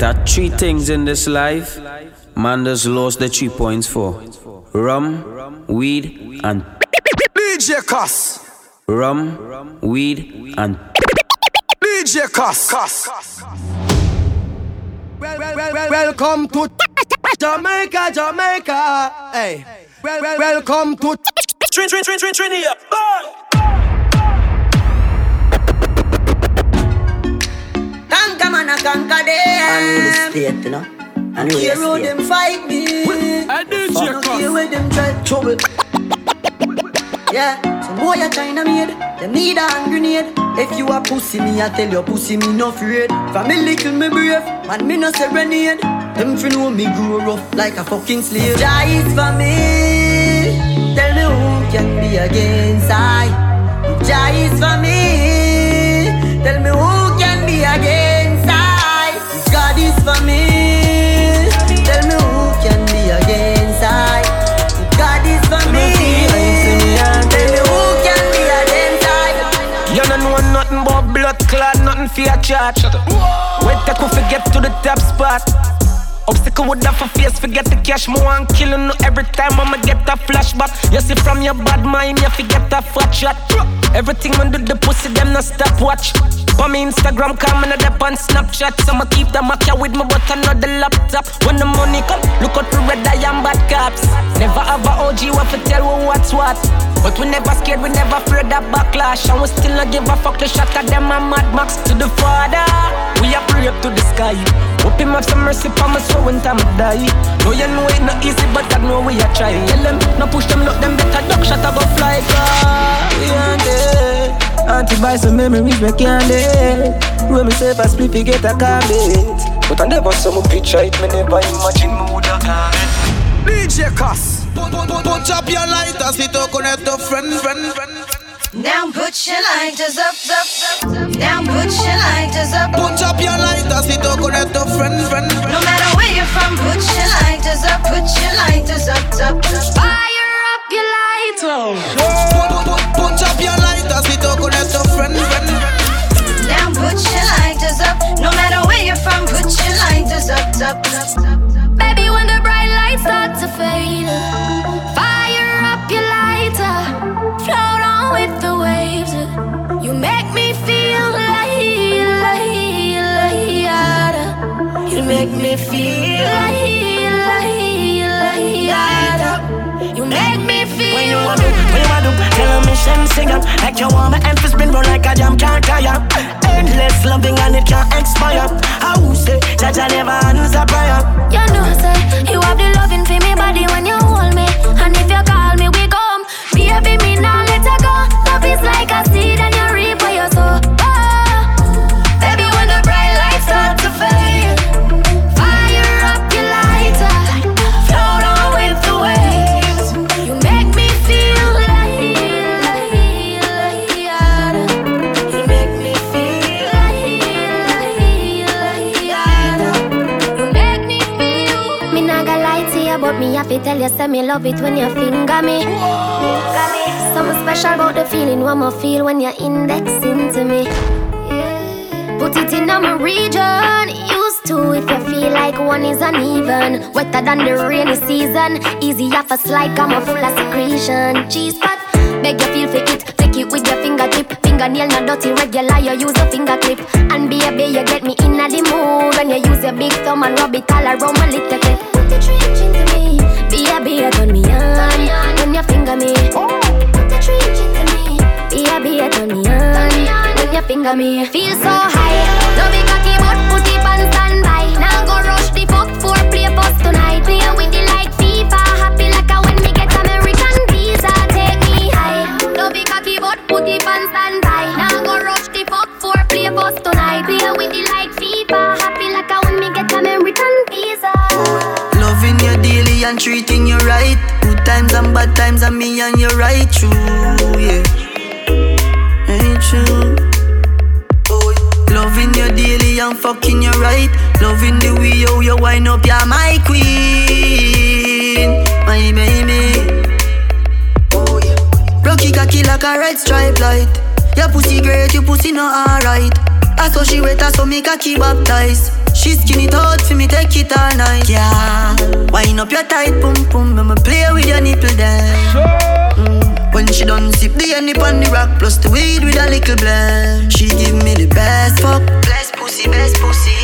That three things in this life, man just lost the three points for rum, weed, and DJ CosS. Rum, weed, and DJ CosS. Well, well, well, well, welcome to Jamaica, Jamaica. Hey, well, well, welcome to Trin, Trin, Trin, Trin, Trinidad. Conquer man, I conquer them. And the state, you know. And the Hero them fight me. I did Fuck no care where them try trouble. Yeah, some boy a China made. Them need a hand grenade. If you a pussy, me I tell you pussy me no afraid. Family kill me brave, man me no serenade. Them fi know me grow rough like a fucking slave. Jah is for me. Tell me who can be against I. Jah is for me. Tell me who can be against I. God is for me. Tell me who can be against I. God is for me. Tell me who can be against I. You don't know nothing but blood clot, nothing for your charge. Wait till we get to the top spot. Obstacle would have a face, forget the cash. More and killing no every time I'ma get a flashback. You see from your bad mind, you forget a fat shot. Everything do the pussy, them no stop watch. On me Instagram, coming up on Snapchat. So I'ma keep the Mac with me, but another laptop. When the money come, look out for red eye and bad cops. Never have a OG, what to tell we what's what. But we never scared, we never afraid of backlash. And we still not give a fuck the shot at them and Mad Max to the father. We are pray up to the sky. Hope him have some mercy for me so when time die. No, you know it not easy, but I know we are trying. Tell them, no push them, look them better duck shot I go fly far. We ain't. Auntie buy some memories we can't dead. When me say I split, we get a comment. But I never saw my picture, it me never imagine me woulda. DJ CosS. Put up your lighters, it to connect to friend, friend, friend. Now put your lighters up, up, up. Now put your lighters up. Put up your lighters, it to connect to friend, friend. No matter where you're from, put your lighters up, put your lighters up, up, up. Fire up your lighters. Oh. Put, put, put up your lighters, it to connect to friend, friend. Now put your lighters up. No matter where you're from, put your lighters up, up, up. Baby, when the bright lights start to fade, make me feel like, like, like, You make me feel. When you want to, when you want to, tell a mission sing up Like you want my emphasis spin roll like a jam can't tire Endless loving and it can't expire How say, that I never answer prayer You know, say you have the loving for me body when you hold me, and if you call me, we come. Baby, me now let her go. Love is like a seed, love it when you finger me. Something special about the feeling one more feel when you're indexing to me. Put it in my region. Used to if you feel like one is uneven. Wetter than the rainy season. Easy off a slide, come a full of secretion. Cheese pot, beg you feel for it. Take it with your fingertip. Fingernail not dirty, regular. You use a finger clip. And be a baby, you get me in the mood when you use your big thumb and rub it all around my little bit. Me. Baby, you turn me on when you finger me. Put the trench into me. Baby, you turn me on when you finger me. Feel so high. Love it cocky, but put it on standby. Now go rush the fuck for play post tonight. Play with the like FIFA. Happy like a when me get American visa. Take me high. Love it cocky, but put it on standby. Now go rush the fuck for play post tonight. Play with the like you and treating you right. Good times and bad times, and me and you right true, yeah. Ain't true. Oh. Loving you daily and fucking you right. Loving the way how you wind up, you're my queen, my baby. Oh yeah. Rocky cocky like a red stripe light. Your pussy great, your pussy not alright. I saw she wet, I saw me cocky baptized. She skin it out for me, take it all night. Yeah, wind up your tight pum pum, I'ma play with your nipple there. Mm. When she done sip the honey on the rock, plus the weed with a little blend. She give me the best fuck, best pussy, best pussy.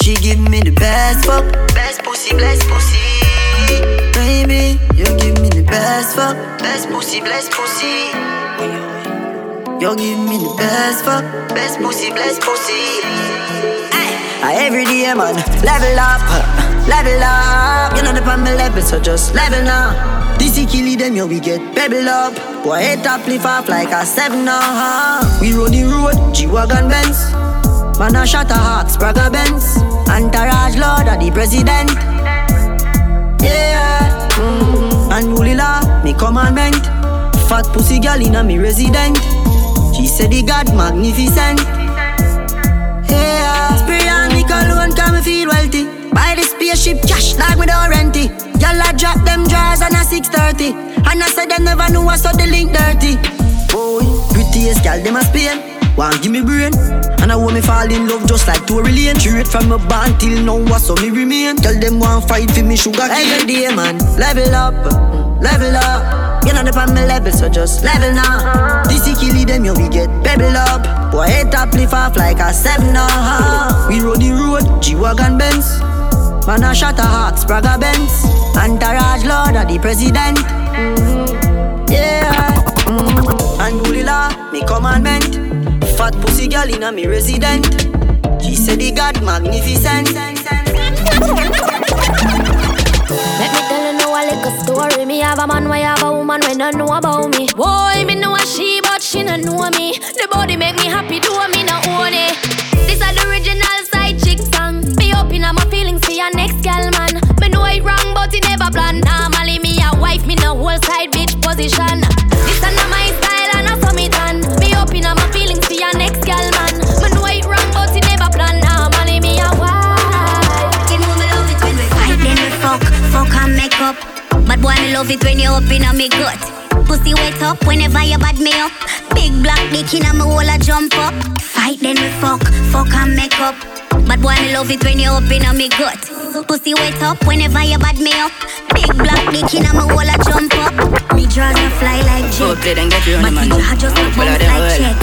She give me the best fuck, best pussy, best pussy. Baby, you give me the best fuck, best pussy, best pussy. You give me the best fuck, best pussy, best pussy. Every day, man, level up, level up. You know the on my level, so just level now. This is killing them, yo, we get pebble up. Boy, head up, lift off like a seven now. We roll the road, G-Wagon Benz. Man, I shot a hawk, Spragga Benz. Entourage Lord of the President. Yeah, mm-hmm. unruly law, me commandment. Fat pussy girl in a me resident. She said the God magnificent. Me cologne, come feel wealthy. Buy the spaceship cash like me don't rent it. Y'all I drop them drawers on a 630. And I said they never knew I saw the link dirty. Boy, prettiest girl, them a Spain. Want give me brain And I want me fall in love just like Tory Lane Straight from my band till now what's so me remain Tell them want fight for me sugar cane Every day man, level up, level up You know on my level so just level now This is killing them, yo we get pebble up Boy head up, lift off like a seven now We roll the road, G-Wagon Benz Man a shot a hawk, Spragga Benz Entourage Lord of the President. Yeah mm-hmm. And Bully me commandment Fat pussy girl in a me resident. She said the God magnificent. Me have a man, why have a woman when don't know about me. Boy, me know a she, but she don't know me. The body make me happy, do I me no own it. This is the original side chick song. Me open up my feelings for your next gal man. Me know it wrong, but it never plan. Normally me a wife, me no whole side bitch position. But boy, me love it when you open up me gut. Pussy wet up whenever you bad me up. Big black dick in a me wall a jump up. Fight then we fuck, fuck and make up. But boy, me love it when you open up me gut. Pussy wet up whenever you bad me up. Big black dick in a me wall a jump up. Me draws a fly like jet. My teeth are just a bounce like check.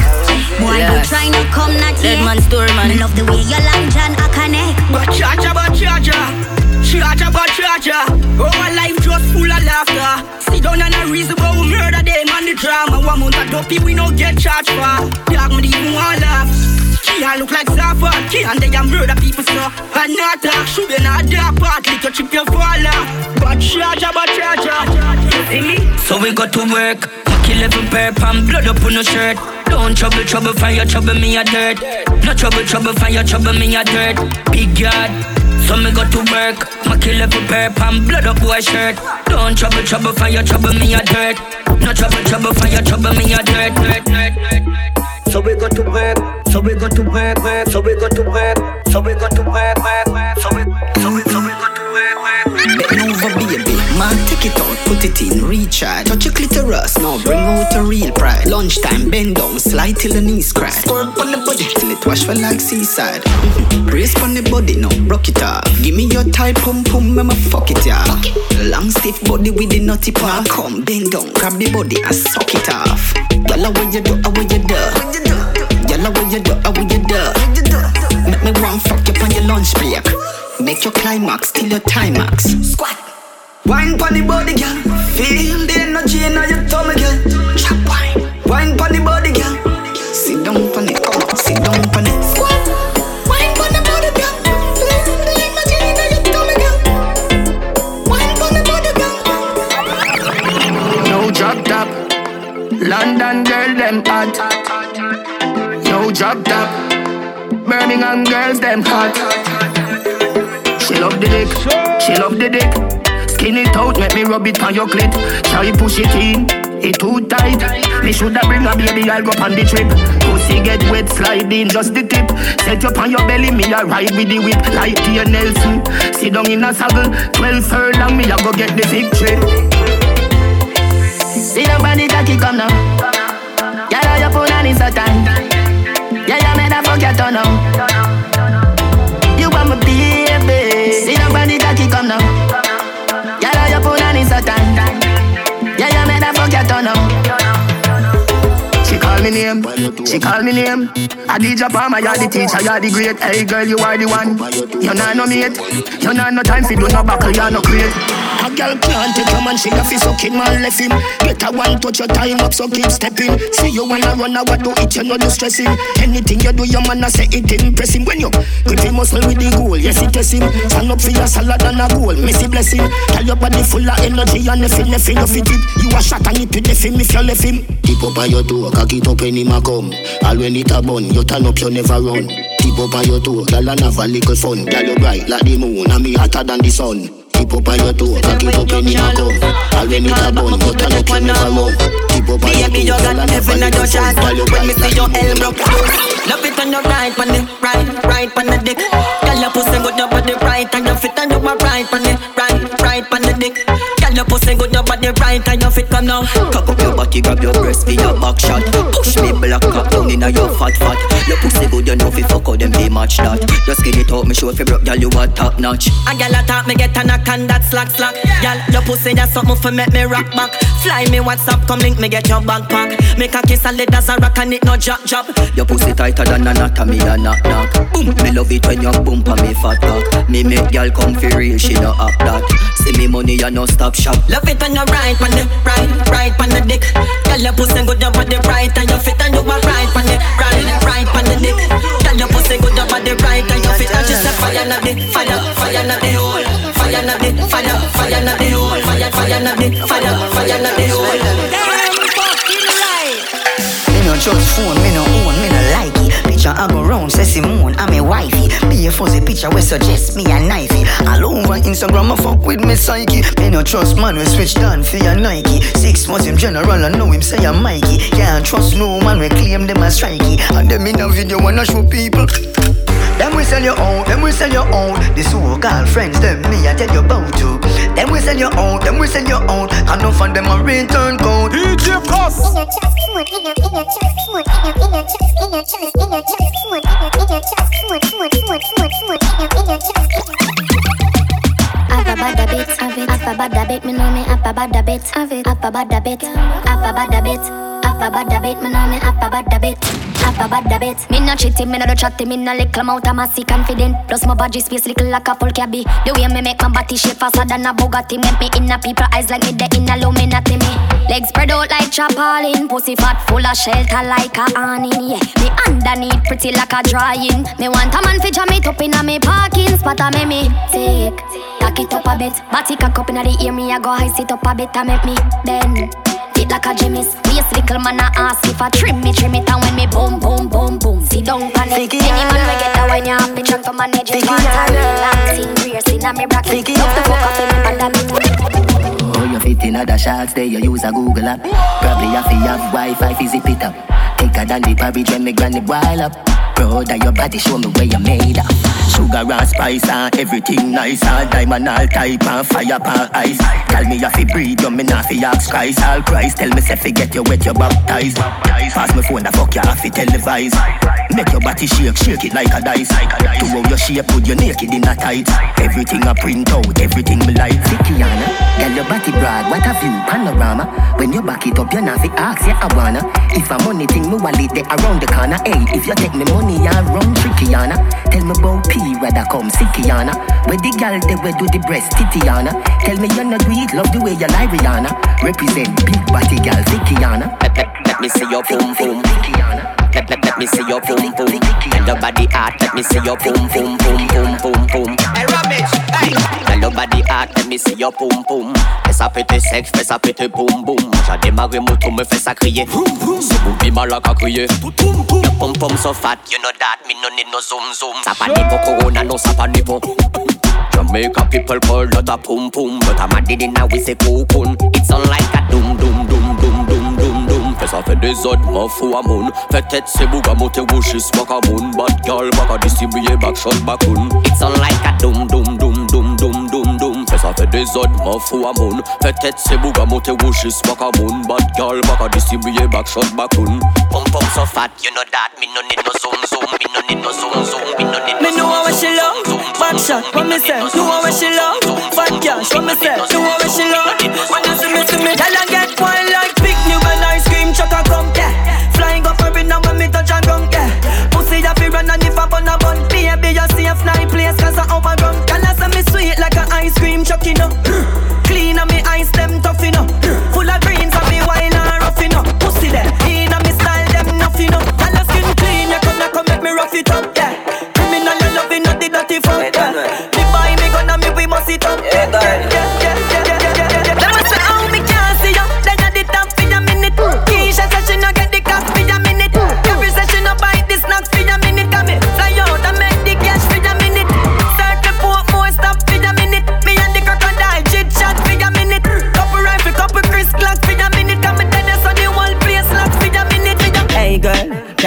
Boy, don't try no come not yet. man story man. Me love the way you long John a connect. But charger, but charger. Charger, but charger. Our life just full of laughter. Sit down and a reason why we murder them and the drama. One month of dopey we no get charged for. Dog me even want laugh. Can't look like Safa. Can't they a murder people so. And not talk. Should be not dark part. Little chip your fall But charger, but charger. See me? So we got to work. Kill every pair and blood up on no shirt. Don't trouble, trouble, find your trouble, me a dirt. No trouble, trouble, find your trouble, me a dirt. Big yard. So me got to work, my kill every pair and blood up boy shirt. Don't trouble, trouble, find your trouble, me a dirt. No trouble, trouble, find your trouble, me a dirt. dirt, dirt, dirt. So we got to work, so we got to work, work, so we got to work, so we got to work, work, work, so we, so we, so we got to work, work. Bend over, baby, man, take it out, put it in, recharge. Touch your clitoris, now bring out a real pride. Lunchtime, bend down, slide till the knees cry. Squirt on the body till it wash for like seaside. Mm-hmm. Brace on the body, now rock it off. Give me your tight pum pum, I'ma fuck it yeah. Long stiff body with the nutty part. Come bend down, grab the body and suck it off. Yalla, what you do, how what you do? Yalla, what you do, how what you do? Make me want fuck you on your lunch break. Make your climax till your timax. Squat. Wine pon the body, girl. Feel the energy in your tummy, girl. Chop wine. Wine pon the body, girl. Sit down pon it, come on. Sit down pon it. Squat. Wine pon the body, girl. Feel the energy in your tummy, girl. Wine pon the body, girl. No drop top. London girl, them hot. No drop top. Birmingham girls, them hot. She love the dick, she love the dick. Skin it out, make me rub it on your clit. Try push it in, it too tight. Me shoulda bring a baby, I'll go on the trip. Pussy get wet, slide in just the tip. Set up on your belly, me a ride with the whip like Tia Nelson. Sit down in a saddle, twelve furlong, me a go get the victory. See the body cocky come now. Yalla your phone on it's a time. Yeah, yeah, man, I forget on now. Me name. She call me name. I DJ Palmer, you're the teacher, you're the great. Hey girl, you are the one. You're not no mate. You're not no time for do no buckle, you're no crate. A girl take a man, she a fi sucking man left him. Get a one touch your time up, so keep stepping. See you wanna run, I what do it, you know you stressing. Anything you do, your man I say it impress him. When you him muscle with the goal, yes it test him. Stand up for your salad and a goal, messy blessing. Tell your body full of energy and nothing, nothing, you fit it. You a shot and it to the him if you left him. Tip up on your toe, cock it up when him a come. All when it a bun, you turn up, you never run. Tip up on your toe, girl and have a little fun. Girl you bright like the moon, and me hotter than the sun. Tip up on your toe, cock it up when him a come. All when it a bun, you turn up, you never run. Tip up on your toe, girl and have a little fun. Girl you bright like the moon. Love it on your right, on the right, right on the dick. Girl your pussy good, your body right, and your fit and you are right on the right, right on the dick. Girl your pussy good, right, and your fit come now. Cock up your body, grab your breast for your back shot. Push me black cock down inna your fat fat. Your good, you know fi fuck out them be match that. Your skin it out, me show fi broke, girl you a top notch. A girl a talk, me get a knock and that slack slack. Girl, your pussy that's something fi make me rock back. Fly me WhatsApp, come link me get your backpack. Make a kiss and let as a rock and it no drop drop. Your pussy tighter than anatomy a knock knock. Boom, me love it when you boom pa me fat cock. Me make girl come fi real, she no act that. See me money, you no stop shop. Love it when you right on the right, right on the dick. Girl, your pussy good, your body right, and you fit and you are right on the right, right on the dick. Fire na the fire, fire na the hole, fire na the fire, fire na the hole, fire, fire na the fire, fire na the hole. Damn fucking right. Me no trust phone, me no own, me no like it. Picture I go round, say Simone, I'm a wifey. Be a fuzzy picture we suggest me a knifey. All over Instagram, I fuck with me psyche. Me no trust man, we switch down for your Nike. Six months him general, I know him say I'm Mikey. Can't trust no man, we claim them as strikey. And them in a video wanna show people. Them we sell your own, them we sell your own. The so-called friends, them me I tell you about to. Them we sell your own, them we sell your own. And no for them a return code. DJ Plus. Have a bad habit, have it. Have a bad habit, me know me have a bad habit. Have it. Have a bad habit, have a bad habit. Have a bad habit, me know me have a bad habit. Have a bad habit. Me no cheating, me no do chatting, me no little amount of massy confident. Plus my body space little like a full cabby. The way me make my body shape faster than a Bugatti. Make me in a people eyes like me the in a Illuminati me. Legs spread out like chapalin, pussy fat full of shelter like a awning. Yeah, me underneath pretty like a drying. Me want a man fi jam it up in a me parking spot a me me take. Tack it up a bit, body cock up inna the ear me a go high sit up a bit and make me bend. Fit like a Jimmy's. Waist little man a ask if I trim me, trim it And when me boom, boom, boom, boom. Sit down pan it. Any man we get a wine You happy track to manage it. Want a relaxing Rears in a me bracket Love to fuck up in me band me Oh, you fit in other shots there, you use a Google app. Probably have to have Wi-Fi fi zip it up. Thicker than the porridge when me granny boil up. Proud of your body, show me where you made up. Sugar and spice and everything nice and diamond all type and fire pan ice. Tell me you fi breathe, you me not fi ask Christ. All Christ, tell me say fi get you wet, you baptized. Pass me phone, the fuck you have fi televise. Make your body shake, shake it like a dice. To how your shape, put you naked in a tight. Everything I print out, everything me like. Thickiana, girl your body broad, what a view, panorama. When you back it up, you not fi ask, yeah I wanna. If a money thing, me wallet there around the corner. Hey, if you take me money, I run trickyana. Tell me about P, rather come sickyana. Where the girl they where do the breast titiana. Tell me you not do it, love the way you lie Rihanna. Represent big body. Let, let, let me see your boom boom. Let, let, let me see your boom boom. And your body hot, let me see your boom boom boom boom boom boom. Hey, Ramage, hey. Your body hot, let me see your boom boom. Fais ça péter sec, fais ça péter boum boum. J'ai démarré mon tour, me fais ça crier. Ce boubi malak à crier. Your pom pom so fat, you know that, me no need no zoom zoom. Ça pas ni pour corona, non ça pas ni pour. Jamaica people call that a pum pum, but I'm a did in a we say cocoon. It's on like a doom doom ça fait des autres m'en fous à mon. Fait tête c'est bouga monter wouchis waka moon. Bad girl baka distribuer back shot bakoon. It's on like a doom doom doom doom doom doom doom. Fais ça fait des autres, m'en fous à mon. Peut-être c'est bouga monter rouge, smoke à mon. Bad girl, back a distribuer back shot back on. Pum pum so fat, you know that. Me no need no zoom zoom, me no need no zoom zoom, me no need no Me know how she love, back shot. What me say? Know how she love, fat cash. What me say? Know how she love. When you see me, see me, tell her get wild like a fly place 'cause I overgrown. Girl, I me sweet like a ice cream truck, you know. Clean and me ice them tough, you. Full of greens and me wine and rough, you. Pussy there, in and me style them enough, you know. Girl, your skin clean, you come, come make me rough it up, yeah. Criminal, you love it, not the dirty fuck, yeah. Me buy me gun and me we must it up, yeah,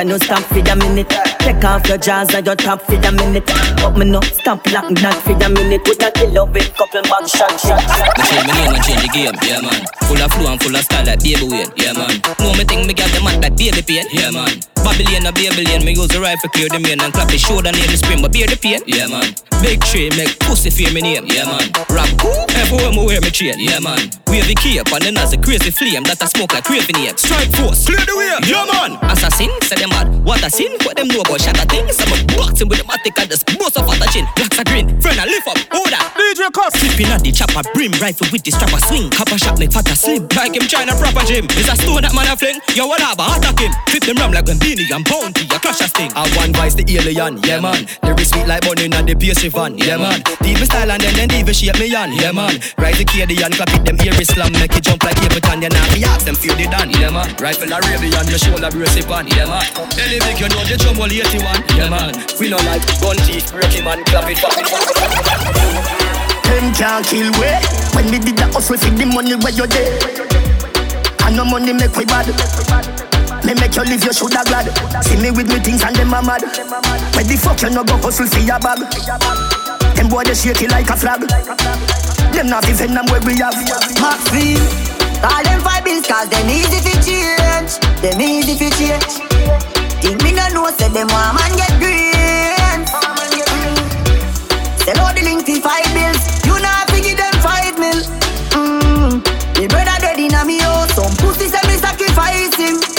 can stop for a minute? Take off your jaws and your top for a minute. But me no stop lock that for a minute. With a killer with couple back shot shot. Me change my name and change the game, yeah man. Full of flow and full of style like Baby Wayne, yeah man. Know me think me got the mat like Baby Pain, yeah man. Babylon a Babylon, me use the rifle clear the main and clap the shoulder near the spring, but bear the pain, yeah man. Big tree make pussy fear me name, yeah man. Rap cool, everywhere me wear me chain, yeah man. Wave the cape and then as a crazy flame that a smoke like craving here. Strike force, clear the way, yeah man. Assassin, say them mad, what a sin, what them know about shatter things. I'm a boxing with the matic and just bust off at the chin. Blacks a green, friend a lift up, order. DJ CosS, slipping at the chopper brim, rifle with the strapper swing. Copper shot make fat a slim, like him trying to proper gym. Is a stone that man a fling, yo what up, attack him. Flip them ram like when Beenie and Bounty, a clash a sting. I one vice the alien, yeah man. Lyrics sweet like bunny and the pastry van, yeah man. Deep style and then then even shape me on, yeah man. Rise the Cadian, clap it them ear slam, make it jump like Ableton, yeah now me ask them feel the dan, yeah man. Rifle Arabian, me shoulder brace it on, yeah man. Any big you know the drum will 81, yeah man. We no like gun teeth, break him and clap it, clap it, Them can't kill we When we did the hustle for the money where you there And no money make we bad Me make you live, you shoulda glad. See me with me things and them a mad. Where the fuck you no go hustle for your bag? Them boy they shake it like a flag Them not even them where we have. Maxine Call them bills cause them easy to change. Them easy to change. Think me no know say them want man get green. Sell out the link for five bills You not fi give them five mil. Mm. Me brother dead inna me house. Some pussy say me sacrifice him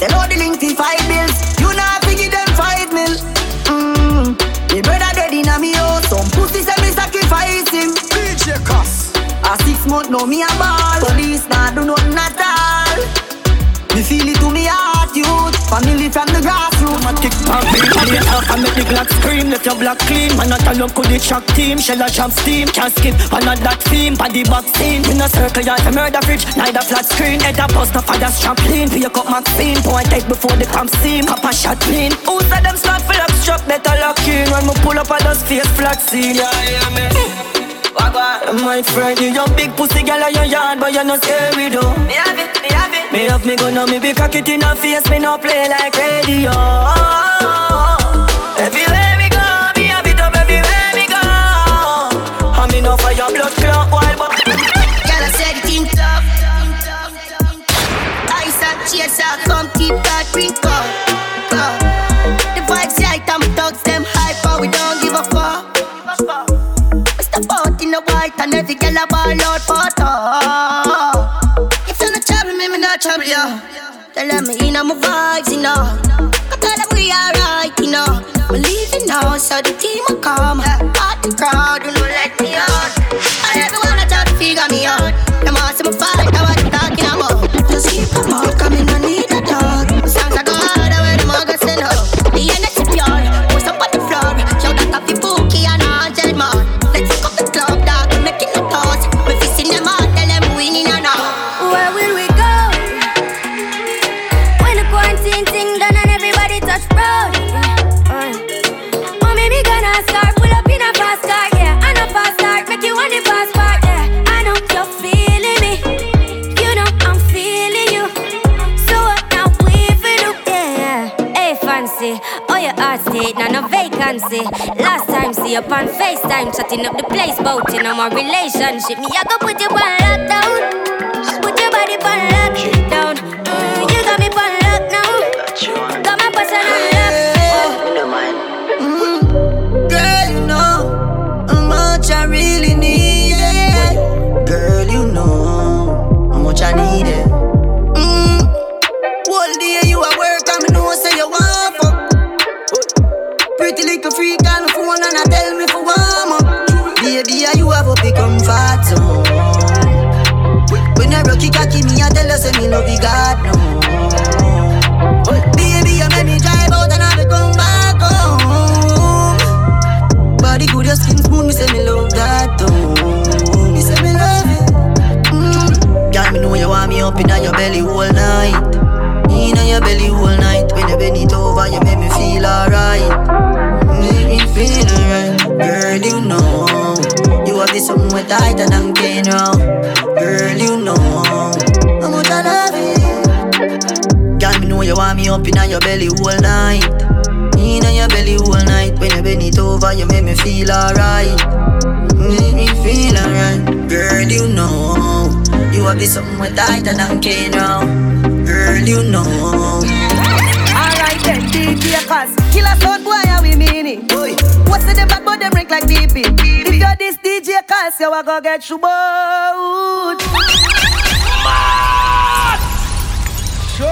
Sell out the link for five bills You not give them five mil. Mm. Me brother dead inna me house. Some pussy say me sacrifice him. DJ CosS. A six month now me a ball. Police nah do nothing at all. Me feel it to me youth Family from the grassroots. I'ma kick back, beat on the top and make the Glock scream. Let your block clean, man I tell you could it shock team. Shell a jump steam, can't skip on a that theme Body box scene, in a circle yard a murder fridge Neither flat screen, head a bust a fire clean Pick up Maxine, point take before the come steam. Cop a shot clean, who said them slap for lock strap Better lock in, when me pull up I just face flat scene. Yeah, yeah, me My friend, you your big pussy girl in your yard But you no scary though Me have it, me have it. Me have me gun on me be cock it in her face Me no play like radio. Everywhere me go, me have it up everywhere me go. And me no for your blood clot wild but Girl, I said it in tough. Ice up, cheers up, come keep that drink up. And every girl a ball out talk. If you no trouble me, me no trouble you. Tell them me in my vibes, you know. I tell them we alright, you know. We leaving now, so the team will come. Party crowd, you know, let me out. And everyone I try to figure me out. Them all see me fight, I you talking about. Just keep them out, Setting up the place, bout on my relationship. Me, I go something way tighter than Kano. Girl, you know. Alright then, DJ CosS killer sound boy, how we mean it. Boy. What's in the back, but them rank like BP. If you're this DJ, cause you are gonna get you boat. Sure.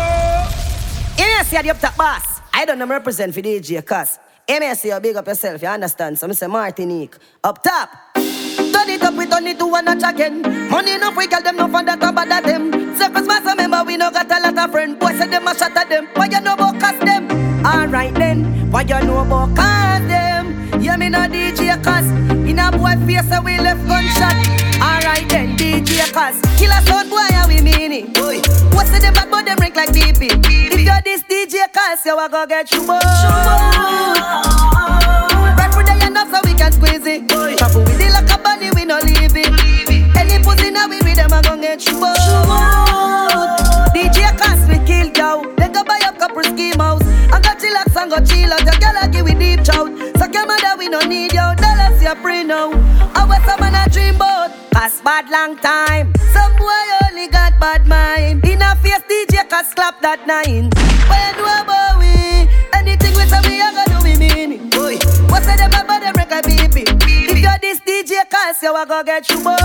Yes, you're the up top boss. I don't know represent for DJ, CosS. MSC, you big up yourself, you understand? So, I'm say Martinique, up top. Turn it up, we turn it to one notch again. Money enough, we girl them no fun that about that them. Circumstance, so remember we no got a lot of friends. Boy said them a shot at them. Why you know about cast them? Alright then, why you know about cast them? Yeah, me no DJ CosS. In a boy face, so we left gunshot. Alright then, DJ CosS. killer sound boy, how we mean it? Boy. What's the bad boy them rank like DP? If you're this DJ cast, you a go get you more. chill out, your girl I give we deep shout. So come on, we no need your dollars, your pre now. I was someone a dream about, past bad long time. Some boy only got bad mind. In a face DJ CosS slap that nine. When we about we, anything with somebody I gonna do we mean it. Boy, what's the them about them record baby? If you're this DJ cause you're gonna get you more.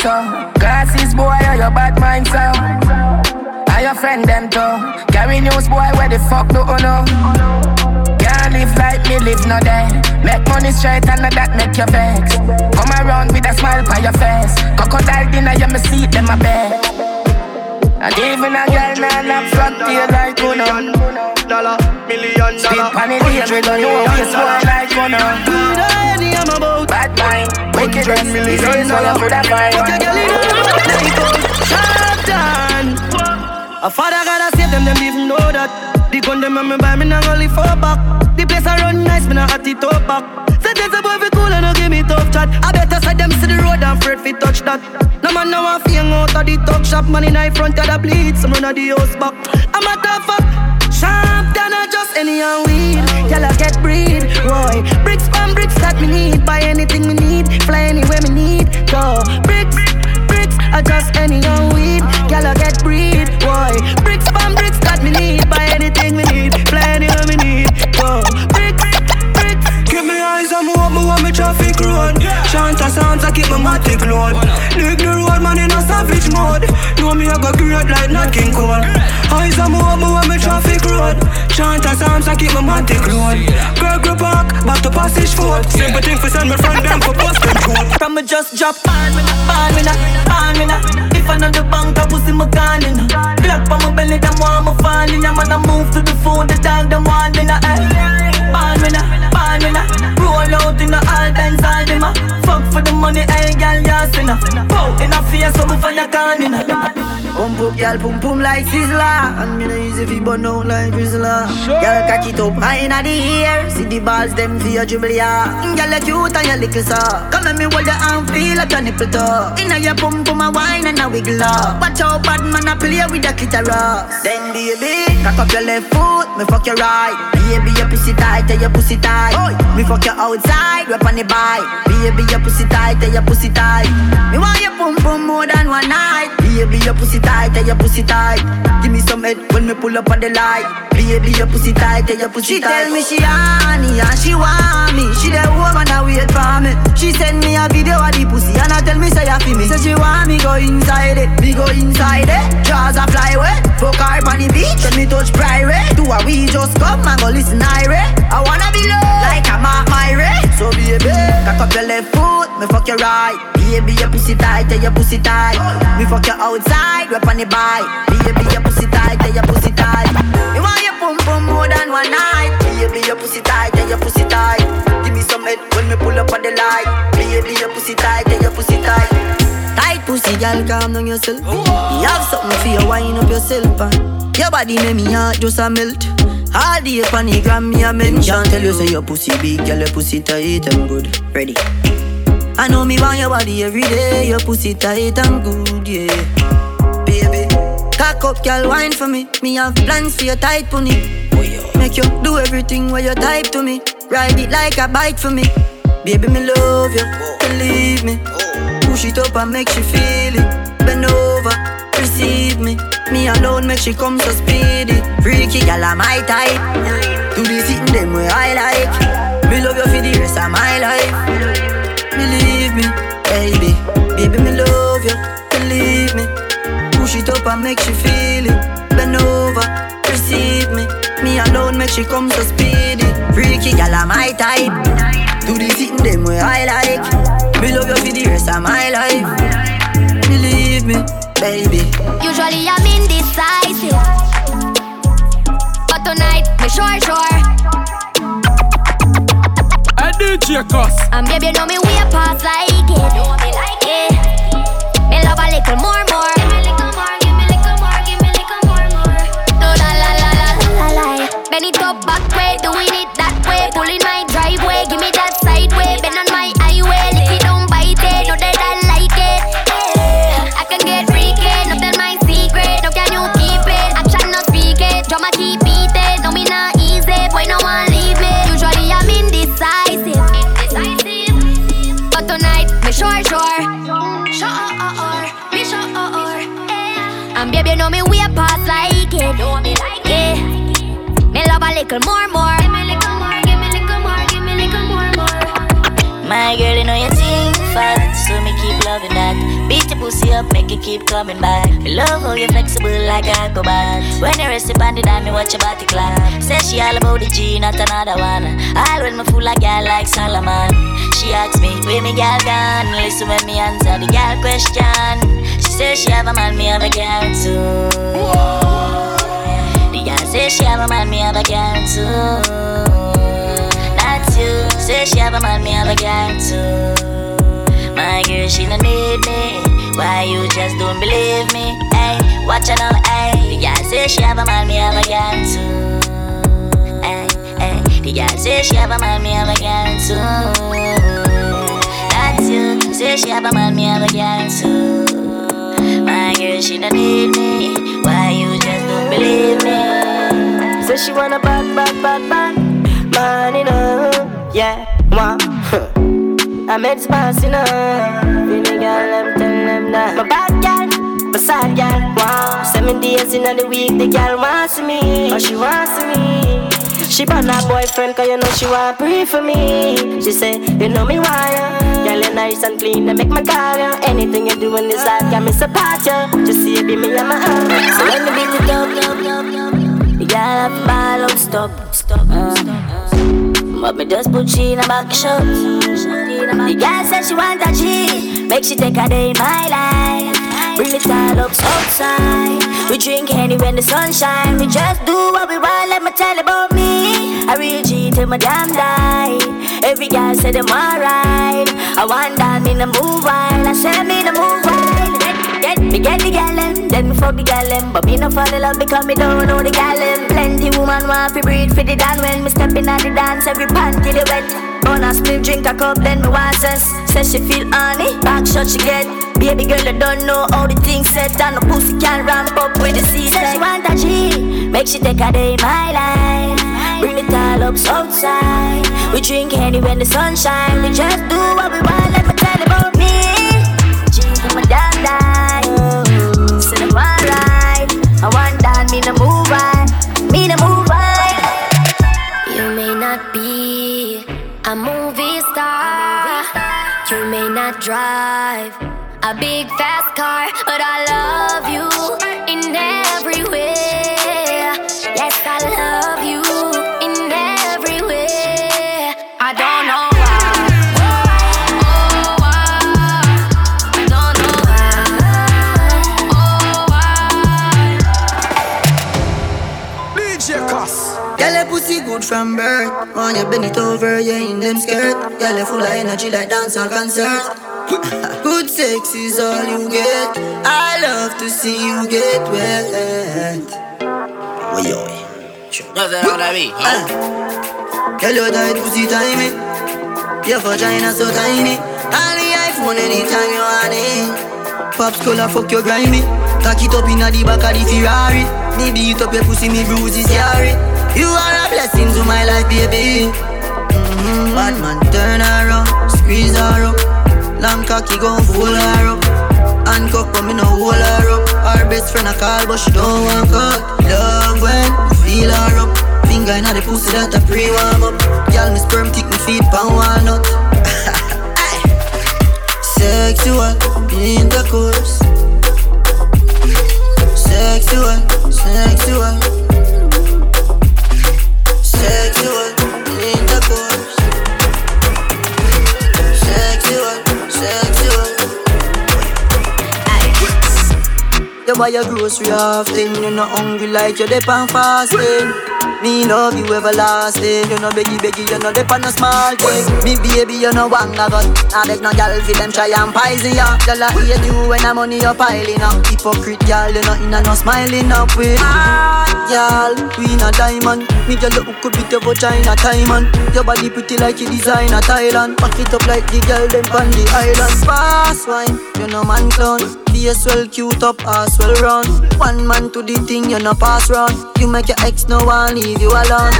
So. Glasses, boy, oh, your bad mind, so. Are your friend, them, too. Carry news, boy, where the fuck do you know? Can't live like me, live no day. Make money straight and that make you vex. Come around with a smile by your face. Crocodile dinner, you me see them a bed. And even a girl nah knock flat tail like you know. Dollar, million dollar. Spit pan it here, we don't know boy like you know. Any I'm about. Bad mind, wicked Hundred million million dollar. dollar. Could have find. Fuck a girl in a. A father gotta save them, them even know that. The gun them and me buy me go live for back. The place I run nice, me nah hot it up back. Say there's a boy fi cool and no give me tough chat. I better side them see the road and afraid fi touch that. No man now a fing out of the talk shop, man in the front of the bleed, some run of the house back. I'm a tough up. Sharp than a just any and weed. Y'all get breed, Roy. That me need. Buy anything me need. Fly anywhere me need. Go. Bricks, bricks, I just any and weed. Y'all a get breed, Roy. Bricks from bricks that me need. Buy anything me need. Fly anywhere me need. Go. Bricks, bricks. Give me eyes on me what me want me traffic road Shanta sounds I keep my matic load Dig the road man in a savage mode. Know me I go great like Nat King Cole. Eyes on me what me want me traffic road. Shanta sounds I keep my matic load Gregory Park, back to passage foot Simple thing for send me friend them for post them code From me just drop on me, on me, on me. If I know the bank, I pussy my gun in. Black on my belly, them want me falling. I'm gonna move to the phone, the dog, them want me. Eh. On me, on me. Roll out in the all dance, all a. Fuck for the money, hey girl, you sinner. Pow in a face, so me find a gun in. Pump up, girl, pum pum like Sizzler And me no easy fi burn out like Rizla Girl, catch it up high inna the air See the balls, them for your dribble, yeah. Mm, girl, you cute and you little so. Come let me hold your hand, feel like your nipple toe. Inna your pum pum a wine and a wiggle up. Watch out, bad man a play with the clitoris. Then baby, cock up your left foot, me fuck your right. Baby, your pussy tight, tell your pussy tight. Me fuck you outside, rap on the bike. Baby, your pussy tight, tell your pussy tight. Me want your pum pum more than one night. Baby, your pussy tight, tell your pussy tight. Give me some head when me pull up on the light. Baby, your pussy tight, tell your pussy she tight. She tell me she honey and she want me. She the woman that wait for me. She send me a video of the pussy and I tell me say you feel me. Say she want me go inside it, me go inside it. Jaws a fly away, fuck her on the beach. Then me touch private, do a we just come and go listen irate I wanna be low, like I'm at my rate So baby, cock up your left foot, me fuck your right. Baby, your pussy tight, tell your pussy tight. Me fuck you outside, rap on the bike. Baby, your pussy tight, tell your pussy tight. Me want your pum pum more than one night. Baby, your pussy tight, tell your pussy tight. Give me some head when me pull up on the light. Baby, your pussy tight, tell your pussy tight. Tight pussy, girl, calm down yourself. You have something for you, wind up yourself and Your body make me heart just a melt. All day on the gram, me a mention. Tell you say your pussy big, girl, your pussy tight and good. Ready? I know me want your body every day. Your pussy tight and good, yeah Cock up, girl, wine for me. Me have plans for your tight pony. Make you do everything where you type to me. Ride it like a bike for me. Baby, me love you, believe me. Push it up and make she feel it. Bend over, receive me. Me alone make she come so speedy. Freaky, girl, I'm my type. Do the sitting them way I like Me love you for the rest of my life it up and make she feel it. Bend over, receive me. Me alone make she come so speedy. Freaky gal I'm my type Do the thing them way I like. Me love you for the rest of my life. Believe me, baby. Usually I'm indecisive. But tonight, me sure, sure. I DJ CosS. And baby, you know me way past like little more more Give me little more Give me little more Give me little more more My girl, you know you think fat, so me keep loving that. Beat your pussy up, make it keep coming back. Love how you flexible like a cobalt. When you rest upon the dime, me watch your body clap. Say she all about the G, not another one. All when me fool like girl like Solomon. She asks me, where me girl gone? Listen when me answer the girl question. She says she have a man, me have a girl too. The says she a man, me have a girl too. That's you. Say she a man, me have a girl too. My girl, she no need me. Why you just don't believe me? Hey, watch her now, hey. The girl say she a man, me have a girl too. Hey, hey. The girl say she a man, me have a girl too. That's you. Say she a man, me have a girl too. My girl, she no need me. Why you just don't believe me? She want a bad, bad, bad, bad man, you know. Yeah, wow. I met spice, you know. Really, girl, I'm telling them that. My bad girl, my sad girl, wow. Seven days in the week, the girl wants me. Oh, she wants me. She brought her boyfriend, cause you know she want pray for me. She say, you know me why Girl, you nice and clean, and make my call you Anything you do in this life, got me support you Just see it be me and my own So when the beat it up, up, up, up Gotta have ball out, stop, stop, uh, stop. But me just put she in a back shot The girl said she want a G Make she take a day in my life. Bring it all up outside. We drink honey when the sun shine. We just do what we want, let me tell about me. I real G till my damn die. Every girl say them alright. I want that me no move wild. I say me no move wild Get, me get the gal them, then me fuck the gal But me no fall in love because me don't know the gal Plenty woman want to breathe for the dan When me step in at the dance, every panty they wet. On a split, drink a cup, then me want sense Say she feel honey, back shot she get. Baby girl, I don't know how the things set. And the pussy can ramp up with the C Say she want a G, make she take a day in my life. Bring it all up outside We drink honey when the sun shine. We just do what we want, let me big fast car, but I love you in every way. Yes, I love you in every way. I don't know why. Oh, why? I don't know why. Oh, why? DJ CosS. Girl, your pussy good from birth. Want you bend it over, yeah, in them skirt. Girl, you full of energy like dance on concert. good sex is all you get. I love to see you get wet. Yo. Nothing on that beat, huh? Girl, your tight pussy tiny. Your vagina so tiny. On the iPhone anytime you want it. Pops color fuck your grimy. Cock it up inna the back of the Ferrari. Me beat up your pussy, me bruises yari. You are a blessing to my life, baby. Mm-hmm. Bad man, turn around, squeeze her up. Long cocky gon' fool her up. Handcuff, but me no hold her up. Our best friend a call, but she don't want cut. Love when feel her up. Finger inna the pussy that a pre warm up. Y'all me sperm tick me feet pan walnut. Sexual intercourse. Sexual, sexual. Sexual You buy your grocery often, you not hungry like you dep on fasting. Me love you everlasting, you know beggy beggy, you know dep on small thing. Me baby, you know one got, I beg no gal fi them try and poison ya. Girl I hate you when the money you piling up. Hypocrite gal, you know inna no smiling up with. Gal, we in a diamond. Me girl you could beat your vagina diamond. Your body pretty like you design a Thailand. Pack it up like the girl them on the island. Fast wine, you know man clown. Face well cute up, ass well round. One man to the thing, you no pass round. You make your ex no one leave you alone.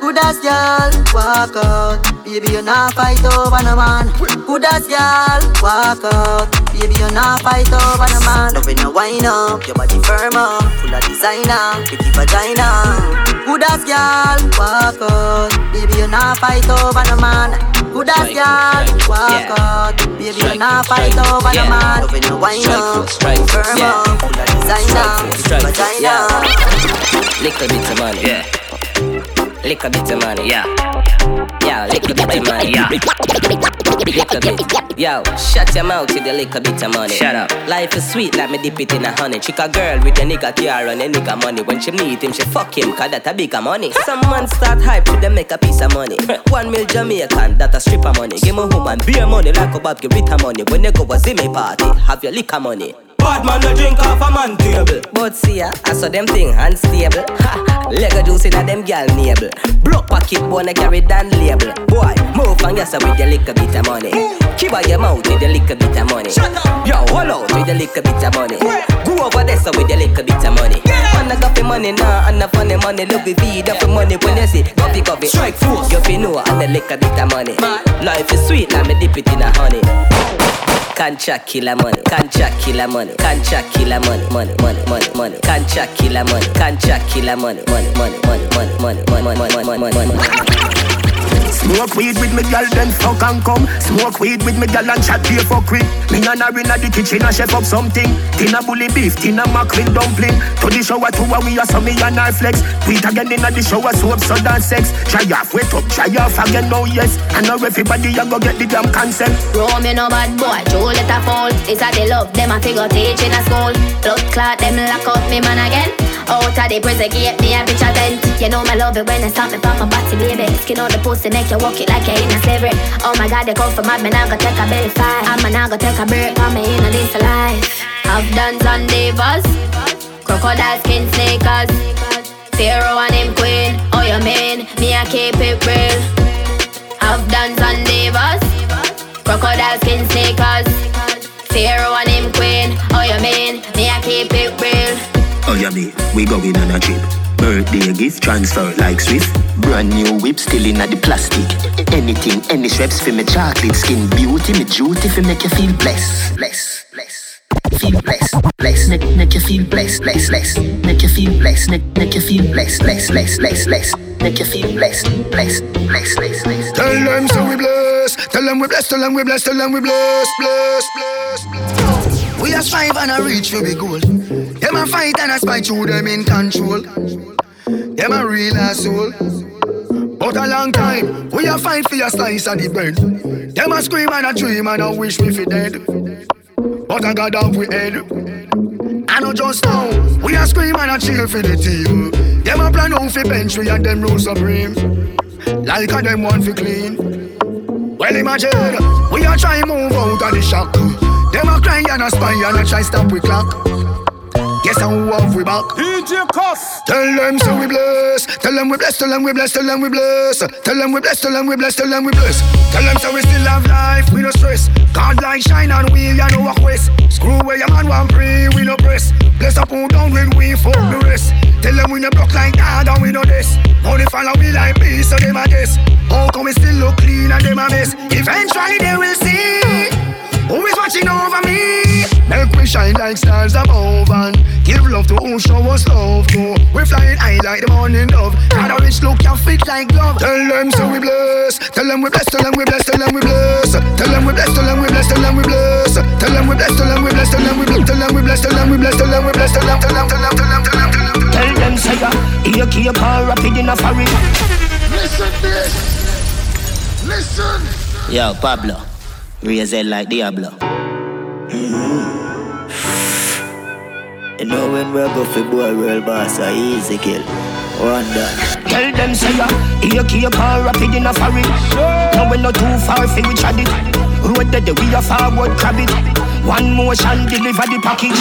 Good as girl, walk out. Baby, you not fight over no man. Good as girl, walk out. Baby, you not fight over no man. When you wind up, your body firm up, full of designer, pretty vagina. Good as girl, walk out. Baby, you not fight over no man. Good as girl, walk out. Baby, you not fight over the man. Wine up, firm up, designer, vagina. Little bit of money, yeah. Little bit of money, yeah. Yeah, little bit of money, yeah. Little bit. Yo, shut your mouth with the little bit of money. Shut up. Life is sweet, let me dip it in a honey. Chick a girl with a nigga car and a nigga money. When she meet him, she fuck him, cause that a bigger money. Some man start hype to them make a piece of money. One mil Jamaican, that a stripper money. Give me woman beer money like a Bob give Rita money. When they go a Zimmy party, have your liquor money. Bad man no drink off a man table. But see ya, I saw them thing unstable. Ha, Lego juice in a them gal navel. Block pocket bone carry down label. Boy, move and yes with your little bit of money. Keep out your mouth with your little bit of money. Yo, hold out with your little bit of money. Go over there so with your little bit of money. Man, I got the money now, and the funny money. Look with V, the money when you see. Coffee, coffee. Strike force. You feel know and the little bit of money. Life is sweet, let me dip it in a honey. Cancha killer money, cancha killer money, cancha killer money, money, money, money, money, cancha killer money, cancha killer money, money, money, money, money, money, money, money, money, money, money. Smoke weed with me gal, then fuck and come. Smoke weed with me gal and chat here for quick. Me and her inna the kitchen and chef up something. Tina bully beef, tina mackerel dumpling. To the shower, to a we are so me and her flex. Tweet again inna the shower, soap, so and sex. Try off, wait up, try off again, no yes. I know everybody a go get the damn consent. Rome, you know bad boy, Joe let a fall. It's a they love them, I figure teach in a school. Blood clot, them lock up me man again. Out of the prison gate, me a bitch a tent. You know my love it when I stop me from my body, baby. Skin on the pussy, make you walk it like you in a slavery. Oh my god, they come from mad, me now go take a belly fight. I'm now go take a break, for me in a this life. I've done on divas, crocodile skin sneakers. Pharaoh and him queen, oh you mean, me I keep it real. I've done on divas, crocodile skin sneakers. Pharaoh and him queen, oh you mean, me I keep it real. Oh yeah, me, we going on a trip. Birthday gift transfer like Swift. Brand new whip still in the plastic. Anything, any straps for me chocolate skin beauty, me duty for make you feel blessed, blessed, blessed. Feel blessed, blessed, make, make you feel blessed, blessed, blessed. Make you feel blessed, make, make you feel blessed, blessed, blessed, blessed, blessed. Make you feel blessed, blessed, blessed, blessed, blessed. Tell them so we bless. Tell them we bless. Tell them we bless. Tell them we bless. Bless, bless, bless. We a strive and a reach for big goal. Them a fight and a spite through them in control. Them a real asshole. But a long time, we a fight for your slice of the bread. Them a scream and a dream and a wish we fi dead. But I got off we head. I know just now, we a scream and a cheer for the team. Them a plan out fi bench we and them rule supreme. Like a them want fi clean. Well imagine, we a try move out of the shock. Them a cry and a spy and a try stop we clock. Who have we back? DJ CosS. Tell them so we bless. Tell them we bless. Tell them we bless. Tell them we bless. Tell them we bless. Tell them we bless. Tell them we bless. Tell them so we still have life. We no stress. God light shine on we ya no walk west. Screw where your man want pray. We no press. Bless up who down when we fuck the rest. Tell them we no block like God and we no this. Only follow we like peace so them a guess. How come we still look clean and them a mess? Eventually they will see. Who is watching over me? Make we shine like stars above and give love to who show us love to. We flying high like the morning dove. Got a rich look, you fit like glove. Tell them so we bless. Tell them we bless. Tell them we bless. Tell them we bless. Tell them we bless. Tell them we bless. Tell them we bless. Tell them we bless. Tell them we bless. Tell them we bless. Tell them we bless. Tell them we bless. Tell them we bless. Tell them. Tell them. Tell them. Tell them. Tell them. Tell them. Tell them say ya, here keep car rapid in a foreign. Listen this. Listen. Yo, Pablo, raise it like Diablo. You know when we go for boy real boss, I easy kill. One done. Tell them say ya, here keep car rapid in a foreign. Now we not too far fi we chat it. Road that we a forward crab it. One motion deliver the package.